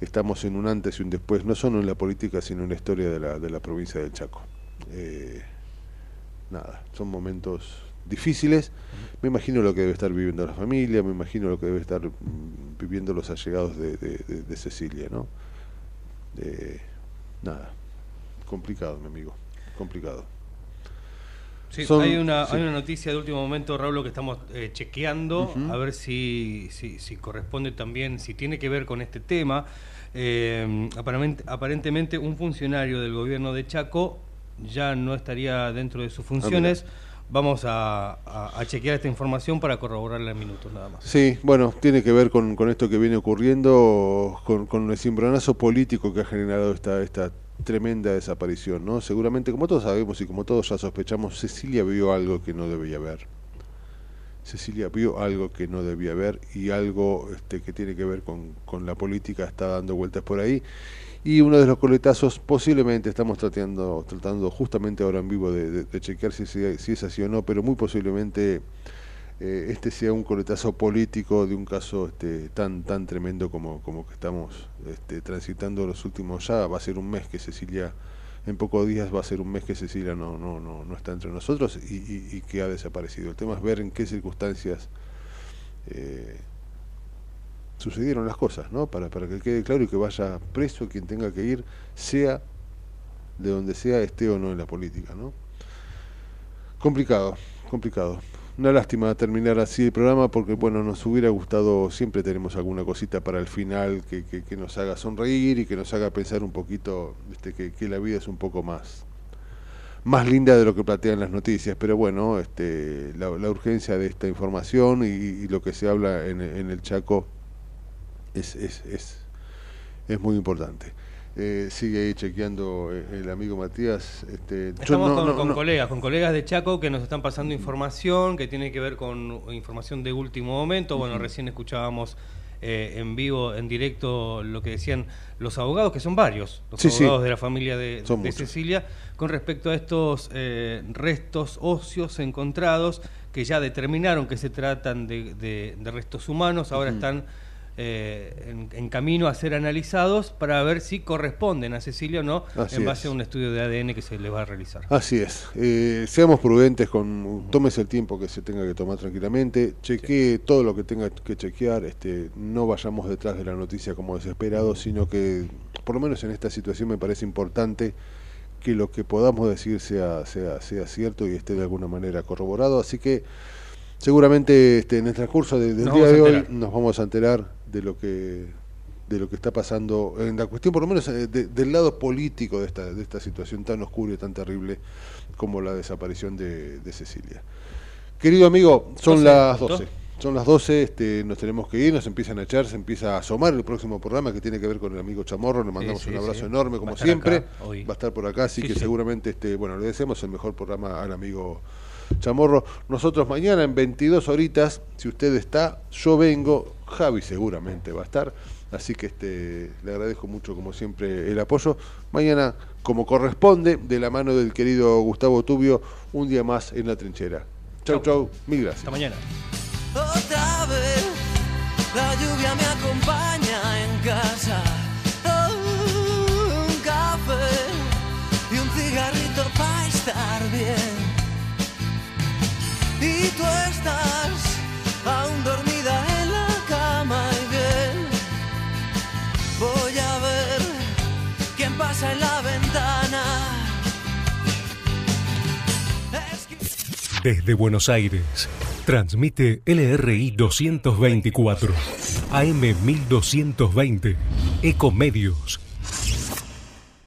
estamos en un antes y un después, no solo en la política, sino en la historia de la, de la provincia del Chaco. Eh, nada, son momentos difíciles. Me imagino lo que debe estar viviendo la familia, me imagino lo que debe estar mm, viviendo los allegados de, de- de- de Cecilia, ¿no? Eh, nada, complicado, mi amigo, complicado. Sí, Son- hay, una, sí. hay una noticia de último momento, Raúl, que estamos eh, chequeando, a ver si, si, si corresponde también, si tiene que ver con este tema. Eh, aparentemente, aparentemente un funcionario del gobierno de Chaco ya no estaría dentro de sus funciones. Vamos a, chequear esta información para corroborarla en minutos nada más. Sí, bueno, tiene que ver con, esto que viene ocurriendo, con, con el cimbronazo político que ha generado esta, esta tremenda desaparición, ¿no? Seguramente, como todos sabemos y como todos ya sospechamos, Cecilia vio algo que no debía ver. Cecilia vio algo que no debía ver y algo este, que tiene que ver con la política está dando vueltas por ahí. Y uno de los coletazos, posiblemente estamos tratando, tratando justamente ahora en vivo de, chequear si, es así o no, pero muy posiblemente eh, este sea un coletazo político de un caso este, tan tan tremendo como, como que estamos este, transitando los últimos ya va a ser un mes que Cecilia en pocos días va a ser un mes que Cecilia no no no, no está entre nosotros y que ha desaparecido. El tema es ver en qué circunstancias eh, sucedieron las cosas no para para que quede claro y que vaya preso quien tenga que ir sea de donde sea, esté o no en la política, ¿no? Complicado, complicado. Una lástima terminar así el programa porque, bueno, nos hubiera gustado, siempre tenemos alguna cosita para el final que, que, que nos haga sonreír y que nos haga pensar un poquito este, que, la vida es un poco más, más linda de lo que plantean las noticias, pero bueno, este, la, la urgencia de esta información y, y, lo que se habla en, en el Chaco es, es, es, es muy importante. Eh, sigue ahí chequeando eh, el amigo Matías. Este, Estamos no- con, no- con no- colegas, con colegas de Chaco que nos están pasando información que tiene que ver con información de último momento. Bueno, recién escuchábamos eh, en vivo, en directo, lo que decían los abogados, que son varios, los Sí, sí. abogados de la familia de. Cecilia, con respecto a estos eh, restos óseos encontrados que ya determinaron que se tratan de, de- de restos humanos, ahora están eh, en, en camino a ser analizados para ver si corresponden a Cecilia o no Así en base es. a un estudio de ADN que se le va a realizar. Así es. Eh, seamos prudentes con. Tómese el tiempo que se tenga que tomar tranquilamente. Chequee todo lo que tenga que chequear. Este, no vayamos detrás de la noticia como desesperados, sino que, por lo menos en esta situación, me parece importante que lo que podamos decir sea, sea, sea cierto y esté de alguna manera corroborado. Así que, seguramente este, en el transcurso de- del Nos día de hoy nos vamos a enterar de lo que de lo que está pasando en la cuestión por lo menos eh, de- del lado político de esta de esta situación tan oscura y tan terrible como la desaparición de, de Cecilia. Querido amigo son 12, las ¿punto? 12 son las 12 este, nos tenemos que ir nos empiezan a echar se empieza a asomar el próximo programa que tiene que ver con el amigo Chamorro. Le mandamos sí, un abrazo sí. enorme como siempre. acá va a estar por acá así Sí, que seguramente este bueno le deseamos el mejor programa al amigo Chamorro. Nosotros mañana en 22 horitas, si usted está, yo vengo, Javi seguramente va a estar, así que este le agradezco mucho como siempre el apoyo. Mañana, como corresponde, de la mano del querido Gustavo Tubio, un día más en la trinchera. Chau, chau, mil gracias. Hasta mañana. Otra vez la lluvia me acompaña en casa. Oh, un café y un cigarrito para estar bien. Y tú estás aún dormida en la cama. Voy a ver quién pasa en la ventana. Desde Buenos Aires, transmite LRI 224, AM 1220, Ecomedios